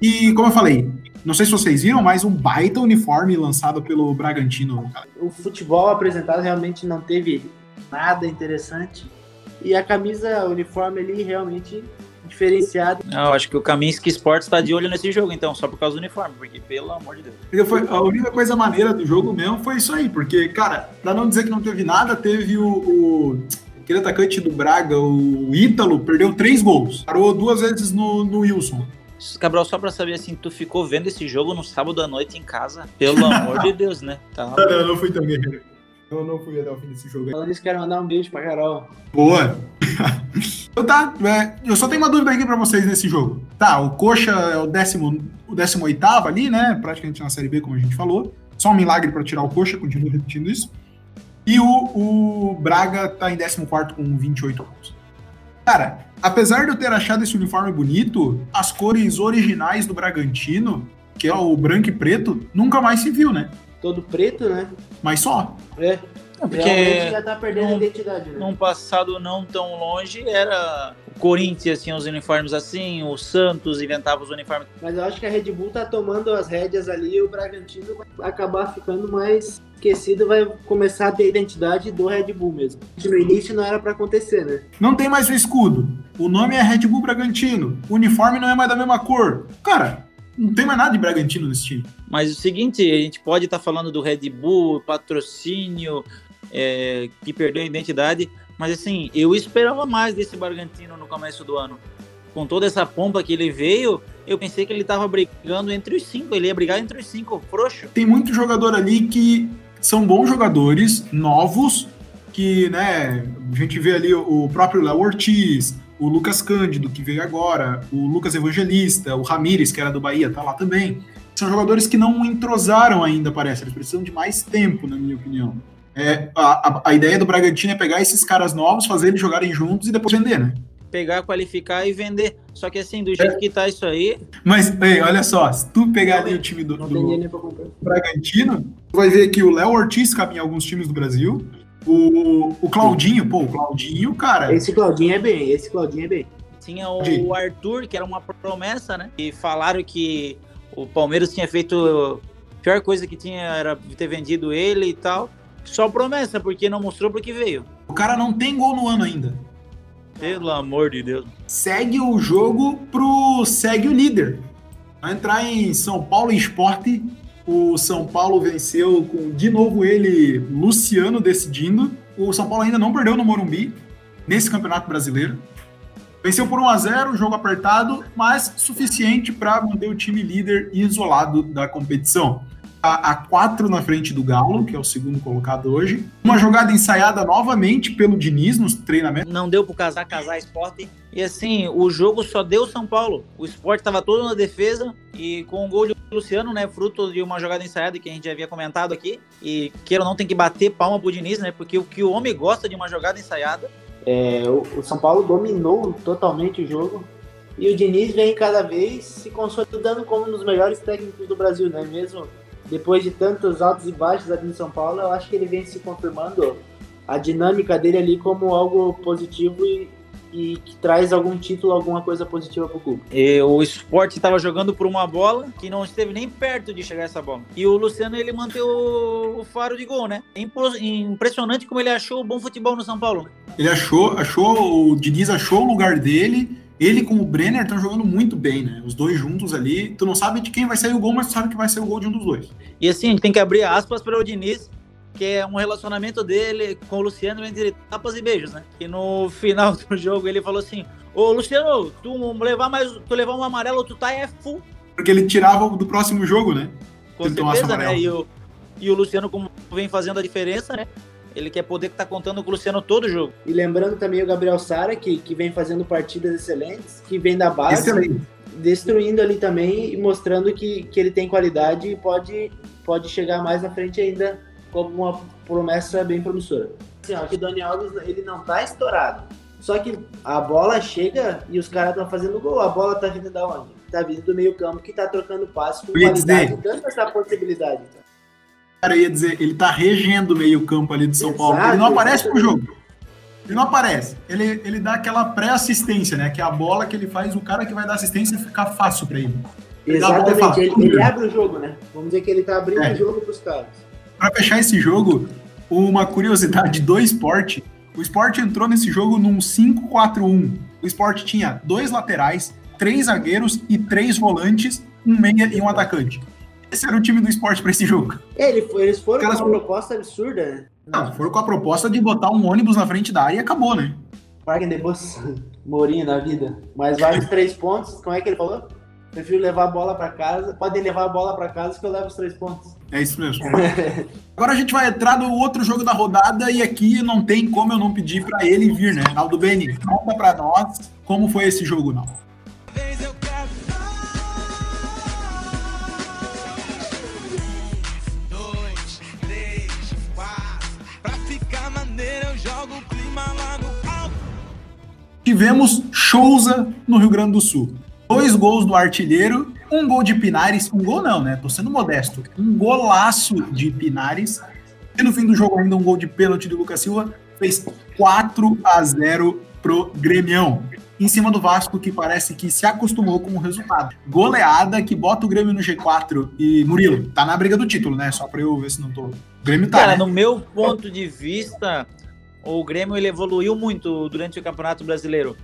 E, como eu falei, não sei se vocês viram, mas um baita uniforme lançado pelo Bragantino. O futebol apresentado realmente não teve nada interessante. E a camisa, o uniforme ali realmente diferenciado. Não, acho que o Kaminsky Sports está de olho nesse jogo, então, só por causa do uniforme, porque pelo amor de Deus. Foi, a única coisa maneira do jogo mesmo foi isso aí, porque, cara, pra não dizer que não teve nada, teve o, o aquele atacante do Braga, o Ítalo, perdeu três gols. Parou duas vezes no, no Wilson. Cabral, só pra saber assim, tu ficou vendo esse jogo no sábado à noite em casa? Pelo amor de Deus, né? Tá. Não, não, não fui também. Eu não fui até o fim desse jogo. Falando isso, quero mandar um beijo pra Carol. Boa! então tá, é, eu só tenho uma dúvida aqui pra vocês nesse jogo. Tá, o Coxa é o décimo, o décimo oitavo ali, né? Praticamente na Série B, como a gente falou. Só um milagre pra tirar o Coxa, continuo repetindo isso. E o, o Braga tá em 14 com 28 pontos. Cara, apesar de eu ter achado esse uniforme bonito, as cores originais do Bragantino, que é o branco e preto, nunca mais se viu, né? Todo preto, né? Mas só. É. porque já tá perdendo num, a identidade, né? Num passado não tão longe, era o Corinthians tinha os uniformes assim, o Santos inventava os uniformes. Mas eu acho que a Red Bull tá tomando as rédeas ali e o Bragantino vai acabar ficando mais esquecido, vai começar a ter a identidade do Red Bull mesmo. No início não era para acontecer, né? Não tem mais o escudo. O nome é Red Bull Bragantino. O uniforme não é mais da mesma cor. Cara, não tem mais nada de Bragantino nesse time. Mas o seguinte, a gente pode estar tá falando do Red Bull, patrocínio, é, que perdeu a identidade, mas assim, eu esperava mais desse Bragantino no começo do ano. Com toda essa pompa que ele veio, eu pensei que ele estava brigando entre os cinco, ele ia brigar entre os cinco, frouxo. Tem muito jogador ali que são bons jogadores, novos, que, né, a gente vê ali o próprio Léo Ortiz, o Lucas Cândido, que veio agora, o Lucas Evangelista, o Ramires, que era do Bahia, tá lá também. São jogadores que não entrosaram ainda, parece. Eles precisam de mais tempo, na minha opinião. É, a, a, ideia do Bragantino é pegar esses caras novos, fazer eles jogarem juntos e depois vender, né? Pegar, qualificar e vender. Só que assim, do jeito é. que tá isso aí. Mas, ei, olha só, se tu pegar ali o time do, do Bragantino, tu vai ver que o Léo Ortiz em alguns times do Brasil. O, o Claudinho, pô, o Claudinho, cara. Esse Claudinho é bem, esse Claudinho é bem. Tinha o Arthur, que era uma promessa, né? E falaram que o Palmeiras tinha feito. A pior coisa que tinha era ter vendido ele e tal. Só promessa, porque não mostrou porque veio. O cara não tem gol no ano ainda. Pelo amor de Deus. Segue o jogo pro. Segue o líder. Vai entrar em São Paulo Esporte o São Paulo venceu com, de novo, ele, Luciano, decidindo. O São Paulo ainda não perdeu no Morumbi, nesse Campeonato Brasileiro. Venceu por 1 a 0 jogo apertado, mas suficiente para manter o time líder isolado da competição a quatro na frente do Galo, que é o segundo colocado hoje. Uma jogada ensaiada novamente pelo Diniz nos treinamentos. Não deu pro casar, casar esporte. E assim, o jogo só deu São Paulo. O esporte estava todo na defesa e com o gol de Luciano, né? Fruto de uma jogada ensaiada que a gente já havia comentado aqui. E queira ou não, tem que bater palma pro Diniz, né? Porque o que o homem gosta de uma jogada ensaiada. É, o, o São Paulo dominou totalmente o jogo. E o Diniz vem cada vez se consolidando como um dos melhores técnicos do Brasil, né? Mesmo depois de tantos altos e baixos ali em São Paulo, eu acho que ele vem se confirmando a dinâmica dele ali como algo positivo e, e que traz algum título, alguma coisa positiva para o clube. E o esporte estava jogando por uma bola que não esteve nem perto de chegar essa bola. E o Luciano ele manteve o, o faro de gol, né? Impressionante como ele achou o bom futebol no São Paulo. Ele achou, achou, o Diniz achou o lugar dele ele com o Brenner estão jogando muito bem, né? Os dois juntos ali. Tu não sabe de quem vai sair o gol, mas tu sabe que vai ser o gol de um dos dois. E assim, a gente tem que abrir aspas para o Diniz, que é um relacionamento dele com o Luciano entre tapas e beijos, né? E no final do jogo ele falou assim: Ô Luciano, tu levar mais, tu levar um amarelo, tu tá é full. Porque ele tirava do próximo jogo, né? Com certeza, né? E o, e o Luciano, como vem fazendo a diferença, né? Ele quer poder estar tá contando com o Luciano todo o jogo. E lembrando também o Gabriel Sara, que, que vem fazendo partidas excelentes, que vem da base, Excelente. destruindo ali também e mostrando que, que ele tem qualidade e pode, pode chegar mais na frente ainda como uma promessa bem promissora. Assim, ó, que o Dani Alves ele não tá estourado. Só que a bola chega e os caras estão fazendo gol. A bola tá vindo da onde? Tá vindo do meio campo que tá trocando passe com qualidade, dando essa possibilidade. Então cara ia dizer, ele tá regendo o meio-campo ali do São Exato, Paulo. Ele não aparece pro jogo. Ele não aparece. Ele, ele dá aquela pré-assistência, né? Que é a bola que ele faz, o cara que vai dar assistência ficar fácil para ele. ele Exatamente, ele, ele, abre o jogo, né? Vamos dizer que ele tá abrindo é. o jogo pros caras. Pra fechar esse jogo, uma curiosidade do esporte. O esporte entrou nesse jogo num 5-4-1. O esporte tinha dois laterais, três zagueiros e três volantes, um meia e um atacante. Esse era o time do esporte para esse jogo. É, eles foram com uma proposta absurda, né? Não, foram com a proposta de botar um ônibus na frente da área e acabou, né? Parque de Bus, Mourinho na vida. Mas vários três pontos, como é que ele falou? Prefiro levar a bola para casa. Podem levar a bola para casa que eu levo os três pontos. É isso mesmo. Agora a gente vai entrar no outro jogo da rodada e aqui não tem como eu não pedir para ele vir, né? Naldo Beni, conta para nós como foi esse jogo, não. Tivemos Souza no Rio Grande do Sul. Dois gols do artilheiro, um gol de Pinares, um gol não, né? Tô sendo modesto. Um golaço de Pinares. E no fim do jogo ainda um gol de pênalti do Lucas Silva. Fez 4 a 0 pro Grêmio. Em cima do Vasco, que parece que se acostumou com o resultado. Goleada que bota o Grêmio no G4. E Murilo, tá na briga do título, né? Só pra eu ver se não tô. O Grêmio tá. Cara, né? no meu ponto de vista, o Grêmio ele evoluiu muito durante o Campeonato Brasileiro.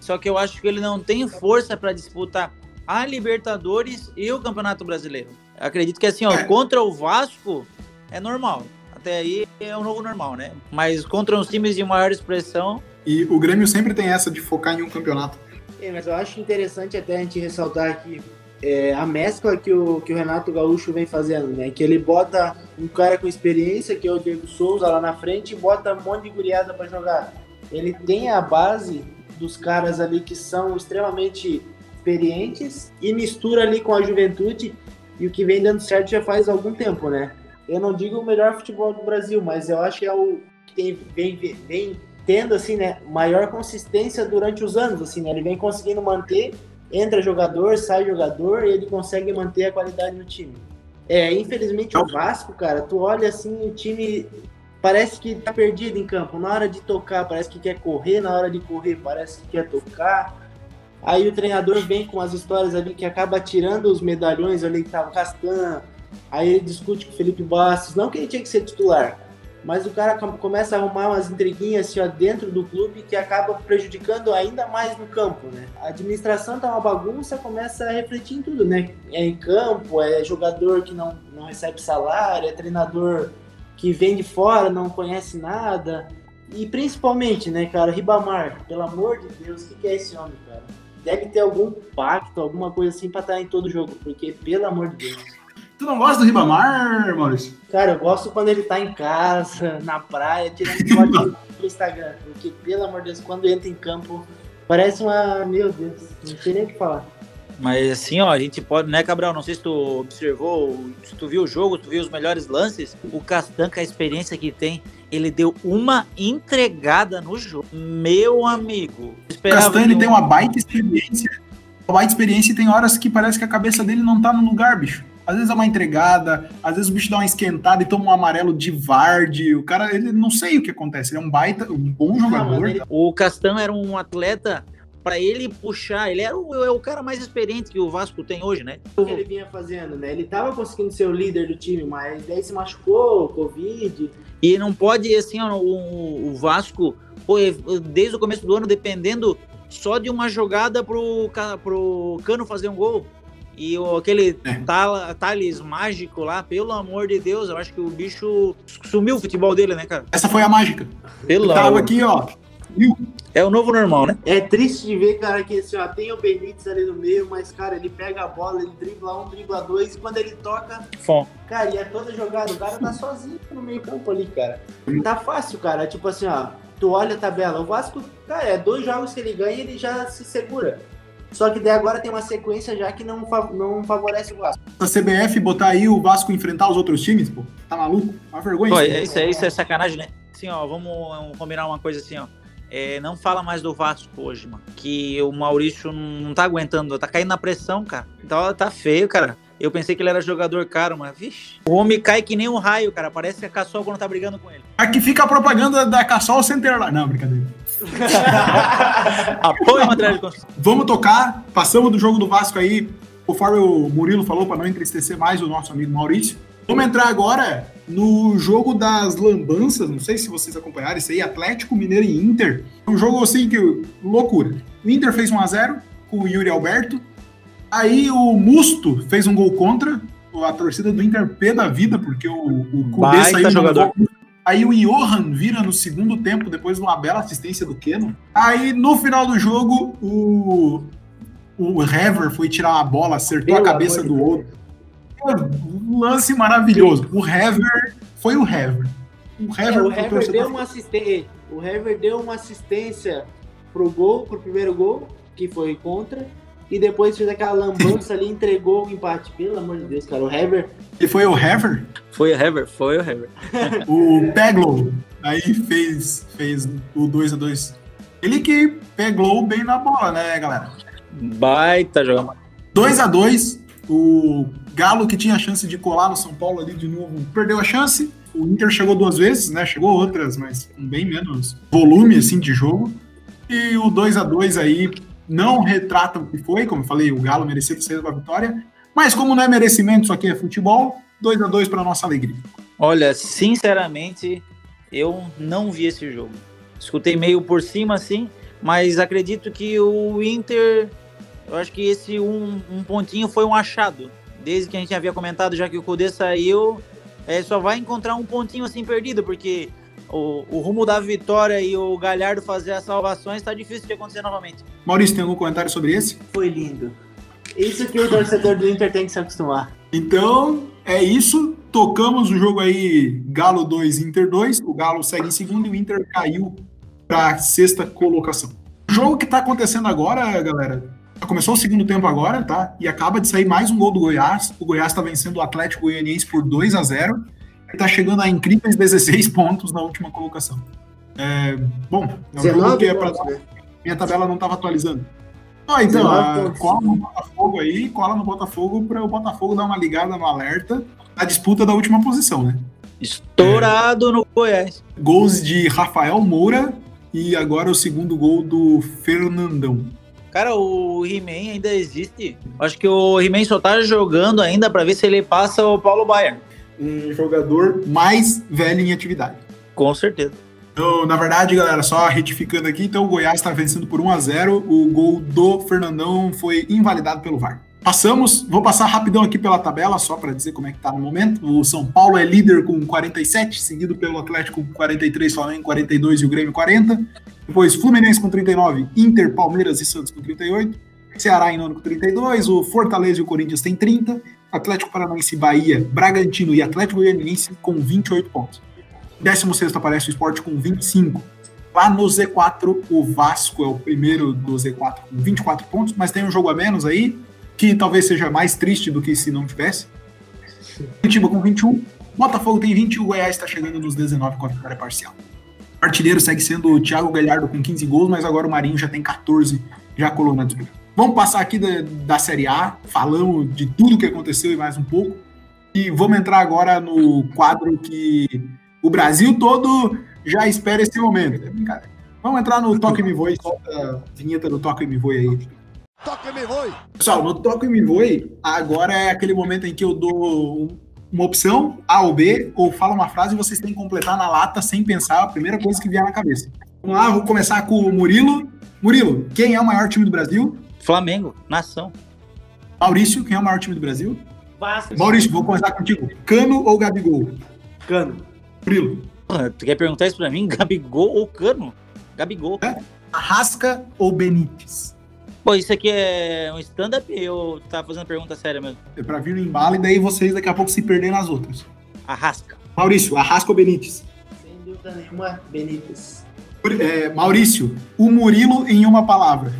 Só que eu acho que ele não tem força para disputar a Libertadores e o Campeonato Brasileiro. Acredito que assim, ó, É. contra o Vasco é normal. Até aí é o novo normal, né? Mas contra os times de maior expressão, E o Grêmio sempre tem essa de focar em um campeonato. É, mas eu acho interessante até a gente ressaltar aqui é, a mescla que o, que o Renato Gaúcho vem fazendo, né? Que ele bota um cara com experiência, que é o Diego Souza, lá na frente, e bota um monte de guriada para jogar. Ele tem a base dos caras ali que são extremamente experientes e mistura ali com a juventude e o que vem dando certo já faz algum tempo, né? Eu não digo o melhor futebol do Brasil, mas eu acho que é o que tem, vem, vem, tendo assim, né, maior consistência durante os anos, assim, né? Ele vem conseguindo manter, entra jogador, sai jogador, e ele consegue manter a qualidade no time. É, infelizmente o Vasco, cara, tu olha assim, o time parece que tá perdido em campo. Na hora de tocar, parece que quer correr, na hora de correr, parece que quer tocar. Aí o treinador vem com as histórias ali que acaba tirando os medalhões ali que tava Castan. Aí ele discute com o Felipe Bastos, não que ele tinha que ser titular, mas o cara com- começa a arrumar umas intriguinhas assim, ó, dentro do clube que acaba prejudicando ainda mais no campo, né? A administração tá uma bagunça, começa a refletir em tudo, né? É em campo, é jogador que não, não recebe salário, é treinador que vem de fora, não conhece nada. E principalmente, né, cara, Ribamar, pelo amor de Deus, o que, que é esse homem, cara? Deve ter algum pacto, alguma coisa assim pra estar em todo jogo, porque, pelo amor de Deus. Tu não gosta do Ribamar, Maurício? Cara, eu gosto quando ele tá em casa, na praia, tirando foto no Instagram. Porque, pelo amor de Deus, quando entra em campo, parece uma. Meu Deus, não sei nem o que falar. Mas assim, ó, a gente pode, né, Cabral? Não sei se tu observou, se tu viu o jogo, se tu viu os melhores lances. O Castan, com a experiência que tem, ele deu uma entregada no jogo. Meu amigo. O Castanho que tem um- uma baita experiência. Uma baita experiência e tem horas que parece que a cabeça dele não tá no lugar, bicho. Às vezes é uma entregada, às vezes o bicho dá uma esquentada e toma um amarelo de Varde. O cara, ele não sei o que acontece. Ele é um baita, um bom jogador. mano, ele- O Castan era um atleta para ele puxar. Ele era o, é o cara mais experiente que o Vasco tem hoje, né? O que ele vinha fazendo, né? Ele tava conseguindo ser o líder do time, mas daí se machucou, Covid. E não pode, assim, ó, o, o Vasco, pô, desde o começo do ano, dependendo só de uma jogada pro, pro Cano fazer um gol. E o, aquele É. tal- Thales mágico lá, pelo amor de Deus, eu acho que o bicho sumiu o futebol dele, né, cara? Essa foi a mágica. Pelo Eu tava aqui, ó. Viu? É o novo normal, né? É triste de ver, cara, que assim, ó, tem o Benítez ali no meio, mas, cara, ele pega a bola, ele dribla um, dribla dois, e quando ele toca, Fom. Cara, e é toda jogada. O cara tá sozinho no meio campo ali, cara. Tá fácil, cara. Tipo assim, ó. Tu olha a tabela. O Vasco, cara, é dois jogos que ele ganha e ele já se segura. Só que daí agora tem uma sequência já que não, não favorece o Vasco. A CBF botar aí o Vasco enfrentar os outros times, pô. Tá maluco? Uma vergonha. Pô, isso. é- isso, é, isso é sacanagem, né? Assim, ó, vamos combinar uma coisa assim, ó. É, não fala mais do Vasco hoje, mano. Que o Maurício não tá aguentando, tá caindo na pressão, cara. Então tá feio, cara. Eu pensei que ele era jogador caro, mas vixe. O homem cai que nem um raio, cara. Parece que a Cassol quando tá brigando com ele. Aqui fica a propaganda da Cassol Center lá. Não, brincadeira. Apoio construção. Vamos tocar. Passamos do jogo do Vasco aí, conforme o Murilo falou, para não entristecer mais o nosso amigo Maurício. Vamos entrar agora no jogo das lambanças. Não sei se vocês acompanharam isso aí. Atlético Mineiro e Inter. Um jogo assim que loucura. O Inter fez 1x0 com o Yuri Alberto. Aí o Musto fez um gol contra. A torcida do Inter pé da vida, porque o, o Kudê Baita saiu jogador. no Aí o Johan vira no segundo tempo, depois de uma bela assistência do Keno. Aí no final do jogo, o o Hever foi tirar uma bola, acertou Pelo a cabeça do outro. Um lance maravilhoso. O Hever foi o Hever. O É, Hever, o o Hever deu uma assistência. O Hever deu uma assistência pro gol, pro primeiro gol, que foi contra. E depois fez aquela lambança ali, entregou o empate. Pelo amor de Deus, cara. O Hever. Ele foi o Hever, Foi o Hever, foi o Hever. o Peglow. Aí fez, fez o 2x2. Ele que pegou bem na bola, né, galera? Baita jogador. 2 a 2 O Galo, que tinha a chance de colar no São Paulo ali de novo, perdeu a chance. O Inter chegou duas vezes, né? Chegou outras, mas com bem menos volume assim de jogo. E o 2 a 2 aí não retrata o que foi, como eu falei, o Galo merecia ter saído com a vitória. Mas como não é merecimento, isso aqui é futebol, 2 a 2 para nossa alegria. Olha, sinceramente, eu não vi esse jogo. Escutei meio por cima, assim, mas acredito que o Inter, eu acho que esse um, um pontinho foi um achado. Desde que a gente havia comentado, já que o Kudê saiu, é, só vai encontrar um pontinho assim perdido, porque o, o rumo da vitória e o Galhardo fazer as salvações está difícil de acontecer novamente. Maurício, tem algum comentário sobre esse? Foi lindo. Isso que o torcedor do Inter tem que se acostumar. Então, é isso. Tocamos o jogo aí, Galo 2, Inter 2. O Galo segue em segundo e o Inter caiu para sexta colocação. O jogo que tá acontecendo agora, galera, começou o segundo tempo agora, tá? E acaba de sair mais um gol do Goiás. O Goiás tá vencendo o Atlético Goianiense por 2 a 0 e tá chegando a incríveis 16 pontos na última colocação. É, bom, é jogo que é pra... né? minha tabela não tava atualizando. Então, 19 ah, cola no Botafogo aí, cola no Botafogo para o Botafogo dar uma ligada no alerta na disputa da última posição, né? Estourado no Goiás. Gols de Rafael Moura e agora o segundo gol do Fernandão. Cara, o He-Man ainda existe. Acho que o He-Man só tá jogando ainda para ver se ele passa o Paulo Baier. Um jogador mais velho em atividade. Com certeza. Então, na verdade, galera, só retificando aqui, então o Goiás está vencendo por 1 a 0 O gol do Fernandão foi invalidado pelo VAR. Passamos, vou passar rapidão aqui pela tabela, só para dizer como é que tá no momento. O São Paulo é líder com 47, seguido pelo Atlético com 43, Flamengo 42 e o Grêmio 40. Depois Fluminense com 39, Inter, Palmeiras e Santos com 38. Ceará em nono com 32, o Fortaleza e o Corinthians têm 30, Atlético Paranaense, Bahia, Bragantino e Atlético Goianiense com 28 pontos. 16 aparece o Sport com 25. Lá no Z4, o Vasco é o primeiro do Z4 com 24 pontos, mas tem um jogo a menos aí, que talvez seja mais triste do que se não tivesse. Curitiba com 21, Botafogo tem 20 e o Goiás está chegando nos 19 com a vitória parcial. O artilheiro segue sendo o Thiago Galhardo com 15 gols, mas agora o Marinho já tem 14, já colou na disputa. Vamos passar aqui da, da Série A, falamos de tudo que aconteceu e mais um pouco. E vamos entrar agora no quadro que o Brasil todo já espera esse momento. É brincadeira. Vamos entrar no Toque Me Voe, solta a vinheta do Toque Me Voe aí. Toca me voe. Pessoal, no Toque Me Voe, agora é aquele momento em que eu dou uma opção, A ou B, ou falo uma frase e vocês têm que completar na lata sem pensar a primeira coisa que vier na cabeça. Vamos lá, vou começar com o Murilo. Murilo, quem é o maior time do Brasil? Flamengo, nação. Maurício, quem é o maior time do Brasil? Vasco. Maurício, vou começar contigo. Cano ou Gabigol? Cano. Murilo. Porra, Tu quer perguntar isso pra mim? Gabigol ou Cano? Gabigol. Arrasca ou Benítez? Pô, isso aqui é um stand-up ou tá fazendo pergunta séria mesmo? É pra vir no embalo e daí vocês daqui a pouco se perderem nas outras. Arrasca. Maurício, Arrasca ou Benítez? Sem dúvida nenhuma, Benítez. É, Maurício, o Murilo em uma palavra.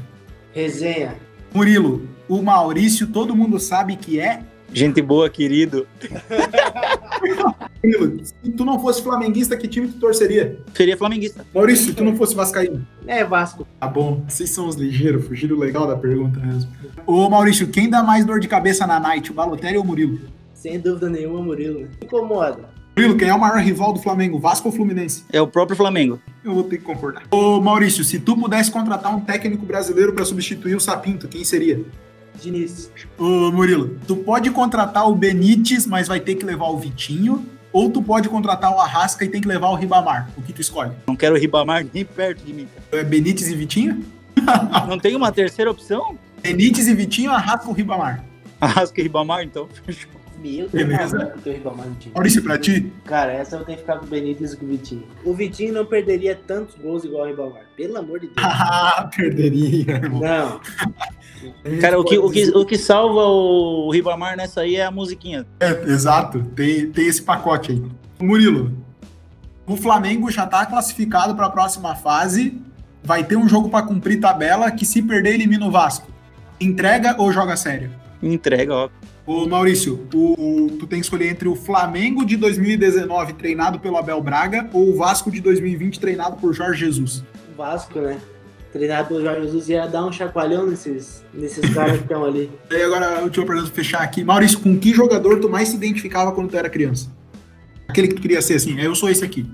Resenha. Murilo, o Maurício todo mundo sabe que é. Gente boa, querido. Murilo, se tu não fosse flamenguista, que time tu torceria? Seria flamenguista. Maurício, se tu não fosse vascaíno. É Vasco. Tá bom, vocês são os ligeiros, fugiram legal da pergunta mesmo. Ô Maurício, quem dá mais dor de cabeça na night, o Balotelli ou o Murilo? Sem dúvida nenhuma, Murilo. Incomoda. Murilo, quem é o maior rival do Flamengo, Vasco ou Fluminense? É o próprio Flamengo. Eu vou ter que concordar. Ô Maurício, se tu pudesse contratar um técnico brasileiro para substituir o Sapinto, quem seria? Diniz. Ô Murilo, tu pode contratar o Benítez, mas vai ter que levar o Vitinho, ou tu pode contratar o Arrasca e tem que levar o Ribamar. O que tu escolhe? Não quero o Ribamar nem perto de mim. É Benítez e Vitinho? Não tem uma terceira opção? Benítez e Vitinho, Arrasca ou Ribamar? Arrasca e Ribamar, então. Fechou. Meu Deus. Beleza. Ribamar no time. Maurício, pra ti? Cara, essa eu ter que ficar com o Benítez e com o Vitinho. O Vitinho não perderia tantos gols igual o Ribamar. Pelo amor de Deus. Ah, perderia, irmão. Não. Cara, o que, o, que, o que salva o Ribamar nessa aí é a musiquinha. É, exato, tem, tem esse pacote aí. Murilo, o Flamengo já está classificado para a próxima fase. Vai ter um jogo para cumprir tabela que, se perder, elimina o Vasco. Entrega ou joga sério? Entrega, ó. Ô Maurício, o, tu tem que escolher entre o Flamengo de 2019 treinado pelo Abel Braga ou o Vasco de 2020 treinado por Jorge Jesus. O Vasco, né? Treinado pelo Jorge Jesus ia dar um chacoalhão nesses, nesses caras que estão ali. E agora a última pergunta fechar aqui. Maurício, com que jogador tu mais se identificava quando tu era criança? Aquele que tu queria ser assim, eu sou esse aqui.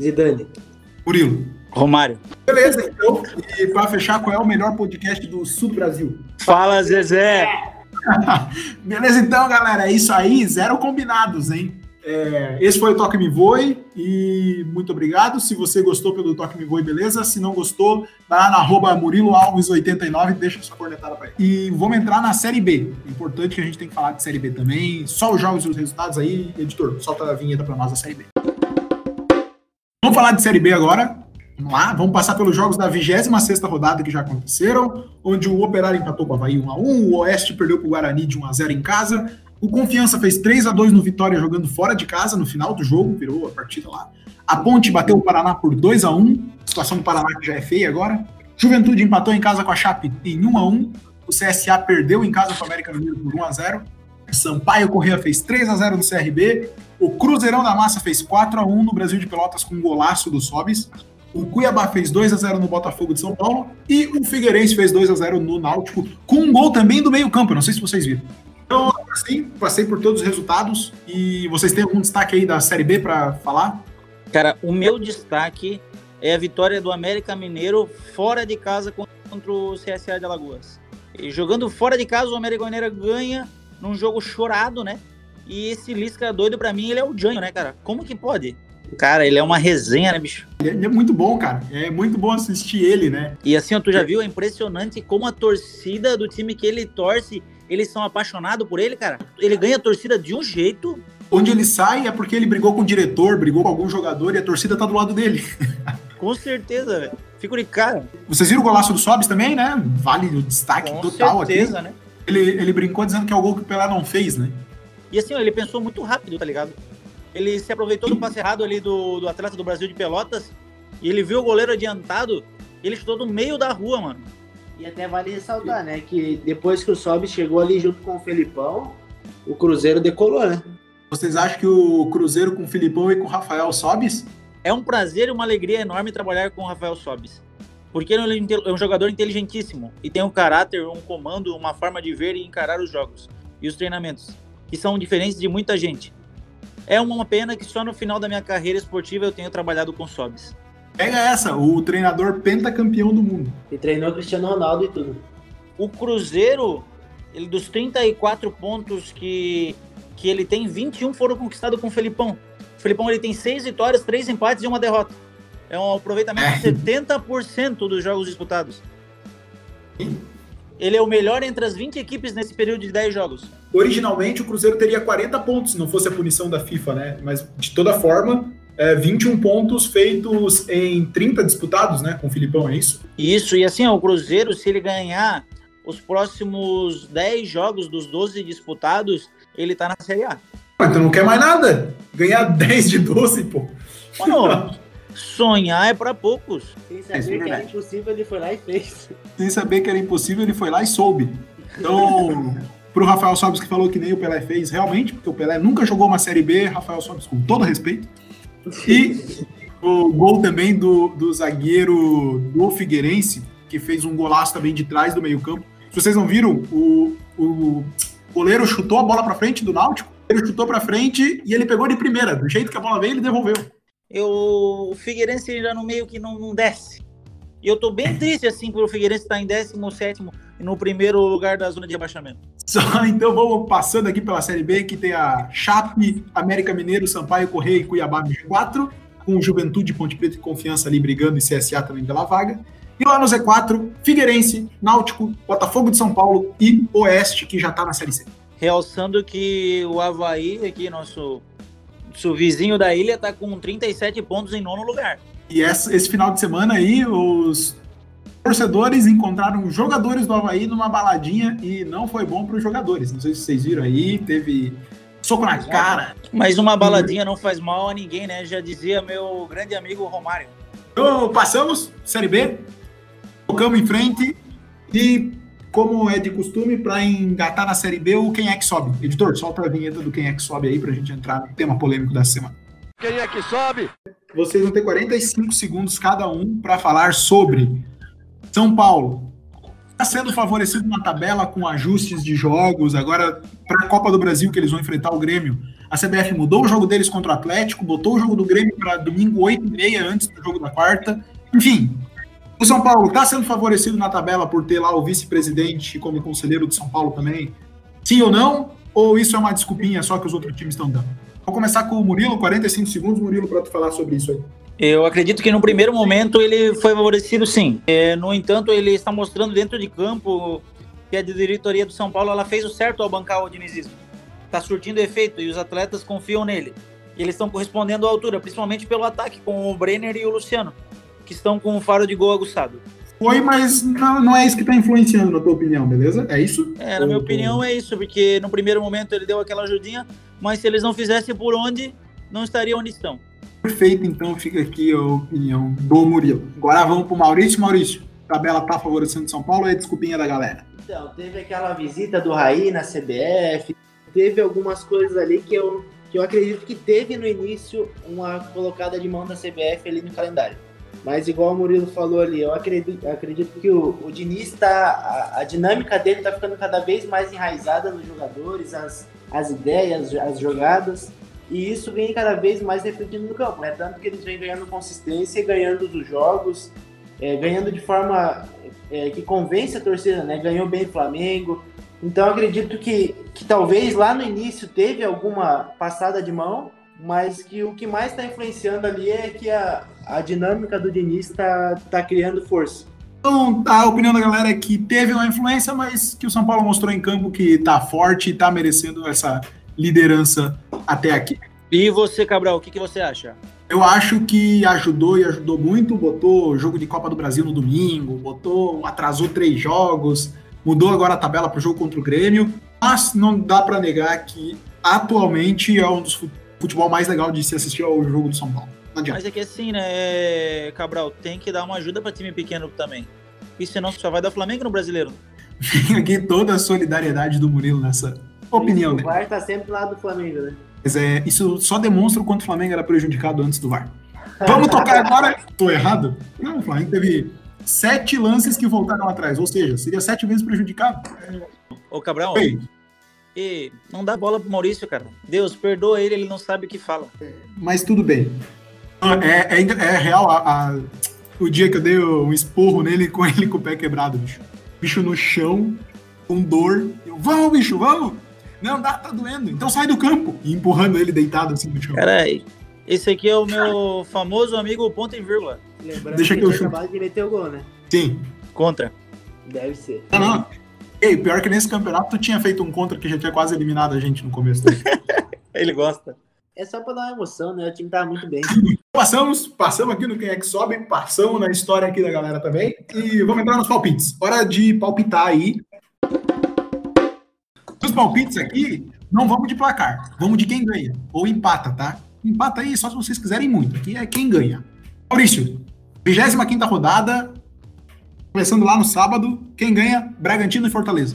Zidane. Murilo. Romário. Beleza, então, e para fechar, qual é o melhor podcast do sul do Brasil? Fala, Zezé! Beleza, então, galera, é isso aí, zero combinados, hein? É, esse foi o Toque Me Voe e muito obrigado. Se você gostou pelo Toque Me Voe, beleza? Se não gostou, vai lá na arroba Murilo Alves89 deixa sua cornetada pra ele. E vamos entrar na Série B. É importante que a gente tem que falar de Série B também. Só os jogos e os resultados aí, editor, solta a vinheta pra nós da Série B. Vamos falar de Série B agora. Vamos lá, vamos passar pelos jogos da 26 rodada que já aconteceram, onde o Operário empatou com o Havaí 1x1, o Oeste perdeu para o Guarani de 1x0 em casa, o Confiança fez 3 a 2 no Vitória jogando fora de casa no final do jogo, virou a partida lá. A Ponte bateu o Paraná por 2 a 1 situação do Paraná que já é feia agora. Juventude empatou em casa com a Chape em 1 a 1 O CSA perdeu em casa com o América Mineiro por 1 a 0 Sampaio Corrêa fez 3 a 0 no CRB. O Cruzeirão da Massa fez 4 a 1 no Brasil de Pelotas com um golaço do Sobis. O Cuiabá fez 2 a 0 no Botafogo de São Paulo e o Figueirense fez 2 a 0 no Náutico, com um gol também do meio-campo, não sei se vocês viram. Então, assim, passei por todos os resultados e vocês têm algum destaque aí da Série B para falar? Cara, o meu destaque é a vitória do América Mineiro fora de casa contra o CSA de Alagoas. E jogando fora de casa, o América Mineiro ganha num jogo chorado, né? E esse Lisca doido para mim, ele é o Janho, né, cara? Como que pode? Cara, ele é uma resenha, né, bicho? Ele é muito bom, cara. É muito bom assistir ele, né? E assim, tu já viu? É impressionante como a torcida do time que ele torce, eles são apaixonados por ele, cara. Ele ganha a torcida de um jeito. Onde ele sai é porque ele brigou com o diretor, brigou com algum jogador e a torcida tá do lado dele. Com certeza, velho. Fico de cara. Vocês viram o golaço do Sobs também, né? Vale o destaque Com total certeza, aqui. né? Ele, ele brincou dizendo que é o gol que o Pelé não fez, né? E assim, ó, ele pensou muito rápido, tá ligado? Ele se aproveitou do passe errado ali do, do atleta do Brasil de Pelotas e ele viu o goleiro adiantado e ele chutou no meio da rua, mano. E até vale ressaltar, né? Que depois que o Sobe chegou ali junto com o Felipão, o Cruzeiro decolou, né? Vocês acham que o Cruzeiro com o Filipão e com o Rafael Sobis? É um prazer e uma alegria enorme trabalhar com o Rafael Sobis. Porque ele é um é um jogador inteligentíssimo e tem um caráter, um comando, uma forma de ver e encarar os jogos e os treinamentos, que são diferentes de muita gente. É uma pena que só no final da minha carreira esportiva eu tenho trabalhado com Sobis. Pega essa, o treinador pentacampeão do mundo. E treinou Cristiano Ronaldo e tudo. O Cruzeiro, ele, dos 34 pontos que, que ele tem, 21 foram conquistados com o Felipão. O Felipão ele tem 6 vitórias, 3 empates e uma derrota. É um aproveitamento de 70% dos jogos disputados. Ele é o melhor entre as 20 equipes nesse período de 10 jogos. Originalmente o Cruzeiro teria 40 pontos se não fosse a punição da FIFA, né? Mas de toda forma, é, 21 pontos feitos em 30 disputados, né? Com o Filipão, é isso? Isso, e assim, ó, o Cruzeiro, se ele ganhar os próximos 10 jogos dos 12 disputados, ele tá na Série A. Mas tu não quer mais nada? Ganhar 10 de 12, pô. Mano, sonhar é pra poucos. Sem Isso saber é que era impossível, ele foi lá e fez. Sem saber que era impossível, ele foi lá e soube. Então, pro Rafael Sobis que falou que nem o Pelé fez, realmente, porque o Pelé nunca jogou uma Série B, Rafael Sobis, com todo respeito. E o gol também do, do zagueiro do Figueirense, que fez um golaço também de trás do meio-campo. Se vocês não viram, o, o goleiro chutou a bola pra frente do Náutico, ele chutou pra frente e ele pegou de primeira. Do jeito que a bola veio, ele devolveu. Eu, o Figueirense já no meio que não, não desce. E eu tô bem triste, assim, pelo Figueirense estar em 17 e no primeiro lugar da zona de rebaixamento. Só, então vamos passando aqui pela Série B, que tem a Chape, América Mineiro, Sampaio, Correia e Cuiabá no G4, com Juventude, Ponte Preta e Confiança ali brigando e CSA também pela vaga. E lá no Z4, Figueirense, Náutico, Botafogo de São Paulo e Oeste, que já tá na Série C. Realçando que o Havaí, aqui, nosso, nosso vizinho da ilha, tá com 37 pontos em nono lugar. E essa- esse final de semana aí, os Torcedores encontraram jogadores do Havaí numa baladinha e não foi bom para os jogadores. Não sei se vocês viram aí, teve soco na cara. Mas uma baladinha não faz mal a ninguém, né? Já dizia meu grande amigo Romário. Então, passamos, Série B, tocamos em frente e, como é de costume, para engatar na Série B, o quem é que sobe. Editor, solta a vinheta do quem é que sobe aí para a gente entrar no tema polêmico da semana. Quem é que sobe? Vocês vão ter 45 segundos cada um para falar sobre São Paulo. Está sendo favorecido na tabela com ajustes de jogos. Agora, para a Copa do Brasil, que eles vão enfrentar o Grêmio, a CBF mudou o jogo deles contra o Atlético, botou o jogo do Grêmio para domingo 8h30 antes do jogo da quarta. Enfim, o São Paulo está sendo favorecido na tabela por ter lá o vice-presidente como conselheiro de São Paulo também? Sim ou não? Ou isso é uma desculpinha só que os outros times estão dando? Vou começar com o Murilo, 45 segundos, Murilo, para tu falar sobre isso aí. Eu acredito que no primeiro momento ele foi favorecido sim. É, no entanto, ele está mostrando dentro de campo que a diretoria do São Paulo ela fez o certo ao bancar o dinizismo. Está surtindo efeito e os atletas confiam nele. Eles estão correspondendo à altura, principalmente pelo ataque com o Brenner e o Luciano, que estão com o faro de gol aguçado. Foi, mas não, não é isso que está influenciando, na tua opinião, beleza? É isso? É, na minha opinião é isso, porque no primeiro momento ele deu aquela ajudinha, mas se eles não fizessem por onde, não estariam onde estão. Perfeito, então fica aqui a opinião do Murilo. Agora vamos para o Maurício. Maurício, a tabela tá favorecendo São Paulo ou é desculpinha da galera? Então, teve aquela visita do Raí na CBF, teve algumas coisas ali que eu, que eu acredito que teve no início uma colocada de mão da CBF ali no calendário. Mas igual o Murilo falou ali, eu acredito, acredito que o, o Diniz tá. A, a dinâmica dele tá ficando cada vez mais enraizada nos jogadores, as, as ideias, as jogadas. E isso vem cada vez mais refletindo no campo. É tanto que eles vêm ganhando consistência, ganhando dos jogos, é, ganhando de forma é, que convence a torcida, né? Ganhou bem o Flamengo. Então acredito que, que talvez lá no início teve alguma passada de mão, mas que o que mais está influenciando ali é que a, a dinâmica do Diniz está tá criando força. Então, a opinião da galera é que teve uma influência, mas que o São Paulo mostrou em campo que tá forte e tá merecendo essa liderança até aqui. E você, Cabral, o que, que você acha? Eu acho que ajudou e ajudou muito. Botou jogo de Copa do Brasil no domingo, botou, atrasou três jogos, mudou agora a tabela para o jogo contra o Grêmio. Mas não dá para negar que atualmente é um dos futebol mais legal de se assistir ao jogo do São Paulo. Mas é que assim, né, Cabral, tem que dar uma ajuda para time pequeno também. E senão só vai dar Flamengo no brasileiro. Fica aqui toda a solidariedade do Murilo nessa opinião. O VAR tá sempre lá do Flamengo, né? Mas é, isso só demonstra o quanto o Flamengo era prejudicado antes do VAR. Vamos tocar agora. Tô errado? Não, o Flamengo teve sete lances que voltaram atrás, ou seja, seria sete vezes prejudicado. Ô, Cabral, Ei. E não dá bola pro Maurício, cara. Deus, perdoa ele, ele não sabe o que fala. Mas tudo bem. É, é, é real a, a, o dia que eu dei um esporro nele com ele com o pé quebrado, bicho. Bicho no chão, com dor. Eu, vamos, bicho, vamos! Não, dá, tá doendo. Então sai do campo. E empurrando ele deitado assim no chão. Cara, esse aqui é o meu famoso amigo ponto e vírgula. Lembrando Deixa que, que eu chuto. acabado de meter o gol, né? Sim. Contra. Deve ser. Não, não. Ei, pior que nesse campeonato tu tinha feito um contra que já tinha quase eliminado a gente no começo. ele gosta. É só pra dar uma emoção, né? O time tava muito bem. Passamos, passamos aqui no Quem é que sobe, passamos na história aqui da galera também. E vamos entrar nos palpites. Hora de palpitar aí. Os palpites aqui, não vamos de placar, vamos de quem ganha. Ou empata, tá? Empata aí só se vocês quiserem muito. Aqui é quem ganha. Maurício, 25 rodada, começando lá no sábado. Quem ganha? Bragantino e Fortaleza.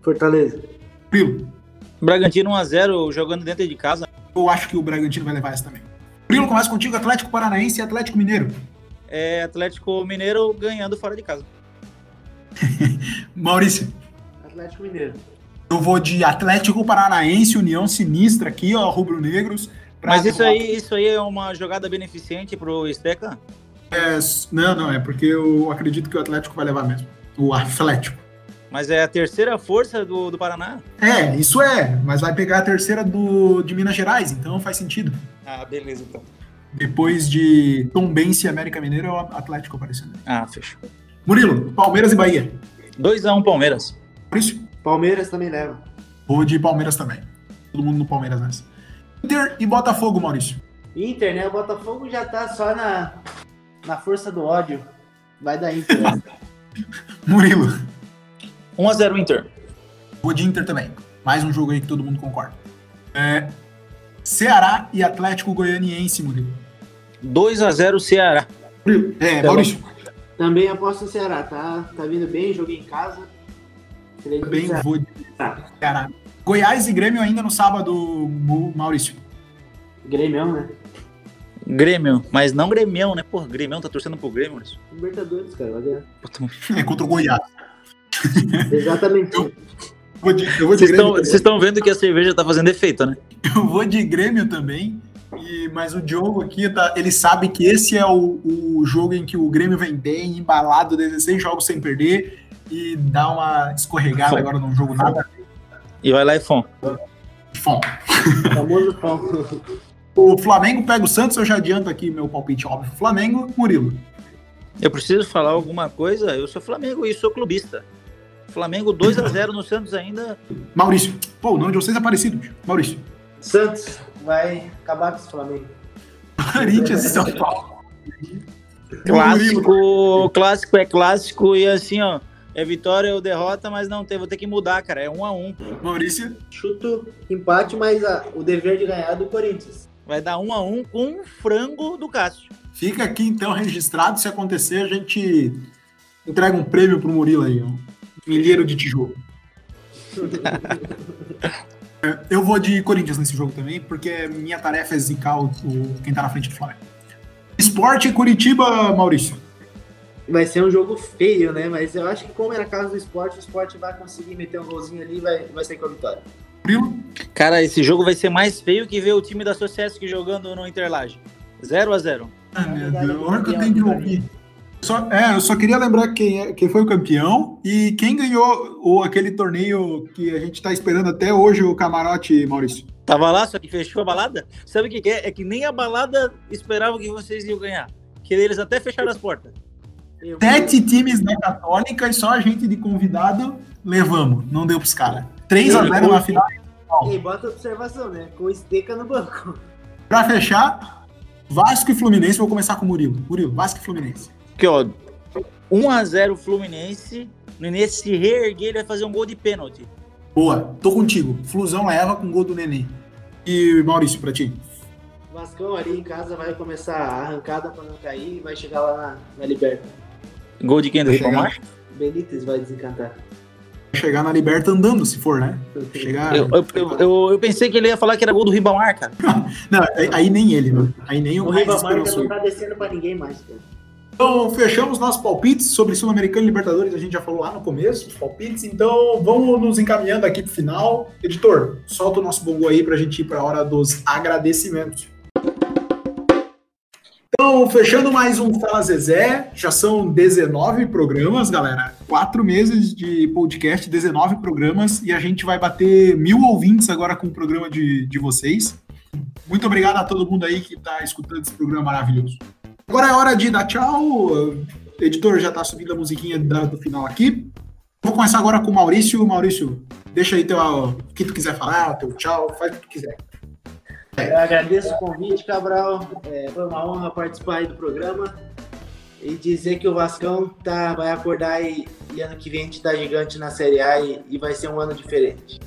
Fortaleza. Prilo. Bragantino 1x0 jogando dentro de casa. Eu acho que o Bragantino vai levar essa também. Prilo, começa contigo, Atlético Paranaense e Atlético Mineiro. É Atlético Mineiro ganhando fora de casa. Maurício. Atlético Mineiro. Eu vou de Atlético Paranaense, União Sinistra aqui, ó, rubro-negros. Mas isso aí, isso aí é uma jogada beneficente pro Esteca? É, não, não, é porque eu acredito que o Atlético vai levar mesmo. O Atlético. Mas é a terceira força do, do Paraná? É, isso é, mas vai pegar a terceira do, de Minas Gerais, então faz sentido. Ah, beleza, então. Depois de Tombense e América Mineiro, é o Atlético aparecendo. Ah, fechou. Murilo, Palmeiras e Bahia. 2x1 um, Palmeiras. Maurício? Palmeiras também leva. Vou de Palmeiras também. Todo mundo no Palmeiras nessa. Inter e Botafogo, Maurício. Inter, né? O Botafogo já tá só na, na força do ódio. Vai dar Inter. Né? Murilo. 1x0 Inter. Vou de Inter também. Mais um jogo aí que todo mundo concorda. É, Ceará e Atlético Goianiense, Murilo. 2x0 Ceará. Murilo. É, Maurício. Também aposto no Ceará, tá? Tá vindo bem, joguei em casa. Também vou de Ceará. Goiás e Grêmio ainda no sábado, Maurício. Grêmio, né? Grêmio, mas não Grêmio, né? Porra, Grêmio tá torcendo pro Grêmio, Maurício. Libertadores, cara, vai ganhar. É contra o Goiás. Exatamente. Eu vou de, eu vou de Vocês Grêmio. estão- vocês estão vendo que a cerveja tá fazendo efeito, né? Eu vou de Grêmio também. E, mas o Diogo aqui, tá, ele sabe que esse é o, o jogo em que o Grêmio vem bem, embalado, 16 jogos sem perder, e dá uma escorregada Fom. agora num jogo nada. E vai lá e fom. Fom. Famoso pão. O Flamengo pega o Santos, eu já adianto aqui meu palpite óbvio. Flamengo, Murilo. Eu preciso falar alguma coisa? Eu sou Flamengo e sou clubista. Flamengo 2x0 no Santos ainda. Maurício. Pô, o nome de vocês é parecido. bicho. Maurício. Santos vai acabar com esse Flamengo. Corinthians e São Paulo. Clássico, clássico é clássico e assim, ó. É vitória ou derrota, mas não tem, vou ter que mudar, cara. É 1 a 1 Maurício. Chuto empate, mas ah, o dever de ganhar é do Corinthians. Vai dar 1 a 1 com um frango do Cássio. Fica aqui então registrado. Se acontecer, a gente entrega um prêmio pro Murilo aí. Um milheiro de tijolo. Eu vou de Corinthians nesse jogo também, porque minha tarefa é zicar o, o- quem tá na frente do Flamengo. Esporte Curitiba, Maurício. Vai ser um jogo feio, né? Mas eu acho que como é na casa do esporte, o esporte vai conseguir meter um golzinho ali e vai, vai sair com a vitória. Murilo. Cara, esse jogo vai ser mais feio que ver o time da Sociesc jogando no Interlage. 0 a 0 Ah, meu Deus, a hora que eu tenho que ouvir. Só, é, eu só queria lembrar quem, é- quem foi o campeão e quem ganhou o, aquele torneio que a gente tá esperando até hoje, o camarote, Maurício. Tava lá, só que fechou a balada. Sabe o que, que é? É que nem a balada esperava que vocês iam ganhar. Que eles até fecharam as portas. Eu- Sete times da Católica e só a gente de convidado levamos. Não deu pros caras. 3x0 na final. E bota observação, né? Com esteca no banco. Pra fechar, Vasco e Fluminense. Vou começar com o Murilo. Murilo, Vasco e Fluminense. Aqui, ó. 1 a 0 Fluminense. Nenê se reerguer, ele vai fazer um gol de pênalti. Boa, tô contigo. Flusão leva com gol do Nenê. E Maurício, pra ti. Vascão ali em casa vai começar a arrancada pra não cair e vai chegar lá na, na Liberta. Gol de quem do. Ribamar? Benítez vai desencantar. Chegar na Liberta andando, se for, né? Chegar. Eu, eu, eu, eu- pensei que ele ia falar que era gol do Ribamar, cara. Não, aí, aí nem ele, mano. Aí nem o O Ribamar não tá descendo pra ninguém mais, cara. Então, fechamos nossos palpites sobre Sul-Americano e Libertadores. A gente já falou lá no começo, os palpites. Então, vamos nos encaminhando aqui pro final. Editor, solta o nosso bongo aí pra gente ir pra hora dos agradecimentos. Então, fechando mais um Fala Zezé, já são 19 programas, galera. Quatro meses de podcast, 19 programas, e a gente vai bater mil ouvintes agora com o programa de, de vocês. Muito obrigado a todo mundo aí que está escutando esse programa maravilhoso. Agora é hora de dar tchau. O editor já tá subindo a musiquinha do final aqui. Vou começar agora com o Maurício. Maurício, deixa aí teu, o que tu quiser falar, teu tchau, faz o que tu quiser. Eu agradeço o convite, Cabral. É, foi uma honra participar aí do programa. E dizer que o Vascão tá, vai acordar e, e ano que vem a gente tá gigante na Série A e, e vai ser um ano diferente.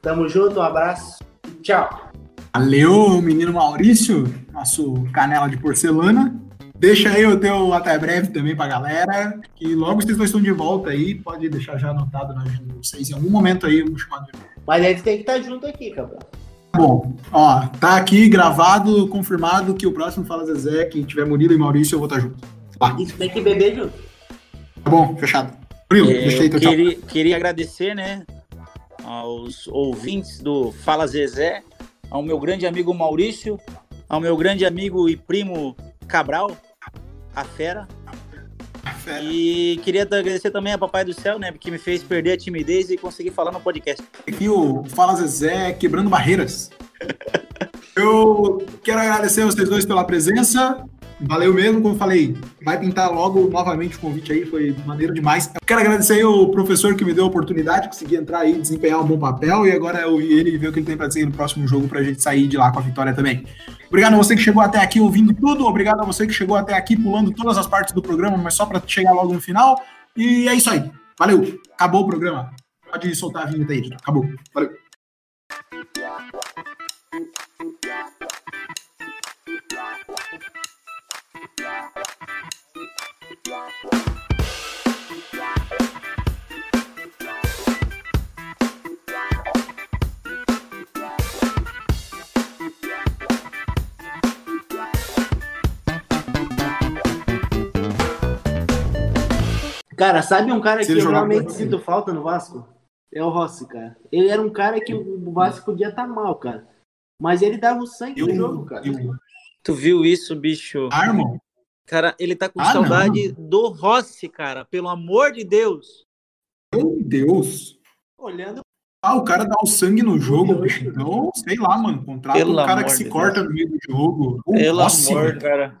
Tamo junto, um abraço. Tchau. Valeu, menino Maurício, nosso canela de porcelana. Deixa aí o teu até breve também pra galera. Que logo vocês dois estão de volta aí. Pode deixar já anotado na agenda de vocês. Em algum momento aí, chamar de Mas a gente tem que estar junto aqui, Cabral. Bom, ó, tá aqui gravado, confirmado que o próximo Fala Zezé, que tiver Murilo e Maurício, eu vou estar junto. Tá, Isso tem que beber junto. tá bom, fechado. Murilo, É, deixa aí eu teu tchau. queria, queria agradecer, né, aos ouvintes do Fala Zezé, ao meu grande amigo Maurício, ao meu grande amigo e primo Cabral, a fera. Fera. E queria agradecer também a Papai do Céu, né, que me fez perder a timidez e conseguir falar no podcast. Aqui o Fala Zezé quebrando barreiras. Eu quero agradecer a vocês dois pela presença. Valeu mesmo, como falei, vai pintar logo novamente o convite aí, foi maneiro demais. Eu quero agradecer o professor que me deu a oportunidade, consegui entrar aí, desempenhar um bom papel e agora eu e ele ver o que ele tem para dizer no próximo jogo pra gente sair de lá com a vitória também. Obrigado a você que chegou até aqui ouvindo tudo, obrigado a você que chegou até aqui pulando todas as partes do programa, mas só para chegar logo no final. E é isso aí. Valeu. Acabou o programa. Pode soltar a vinheta aí. Acabou. Valeu. Cara, sabe um cara Se que eu realmente bem. sinto falta no Vasco? É o Rossi, cara. Ele era um cara que o Vasco podia estar mal, cara. Mas ele dava o sangue Eu, no jogo, cara. eu, Tu viu isso, bicho? irmão. Cara, ele tá com Ah, saudade do Rossi, cara. Pelo amor de Deus. Meu Deus. Olhando Ah, o cara dá o sangue no jogo, bicho. Então, sei lá, mano. Contrata Pelo um cara que se de corta no meio do jogo. O Pelo Rossi, amor, cara.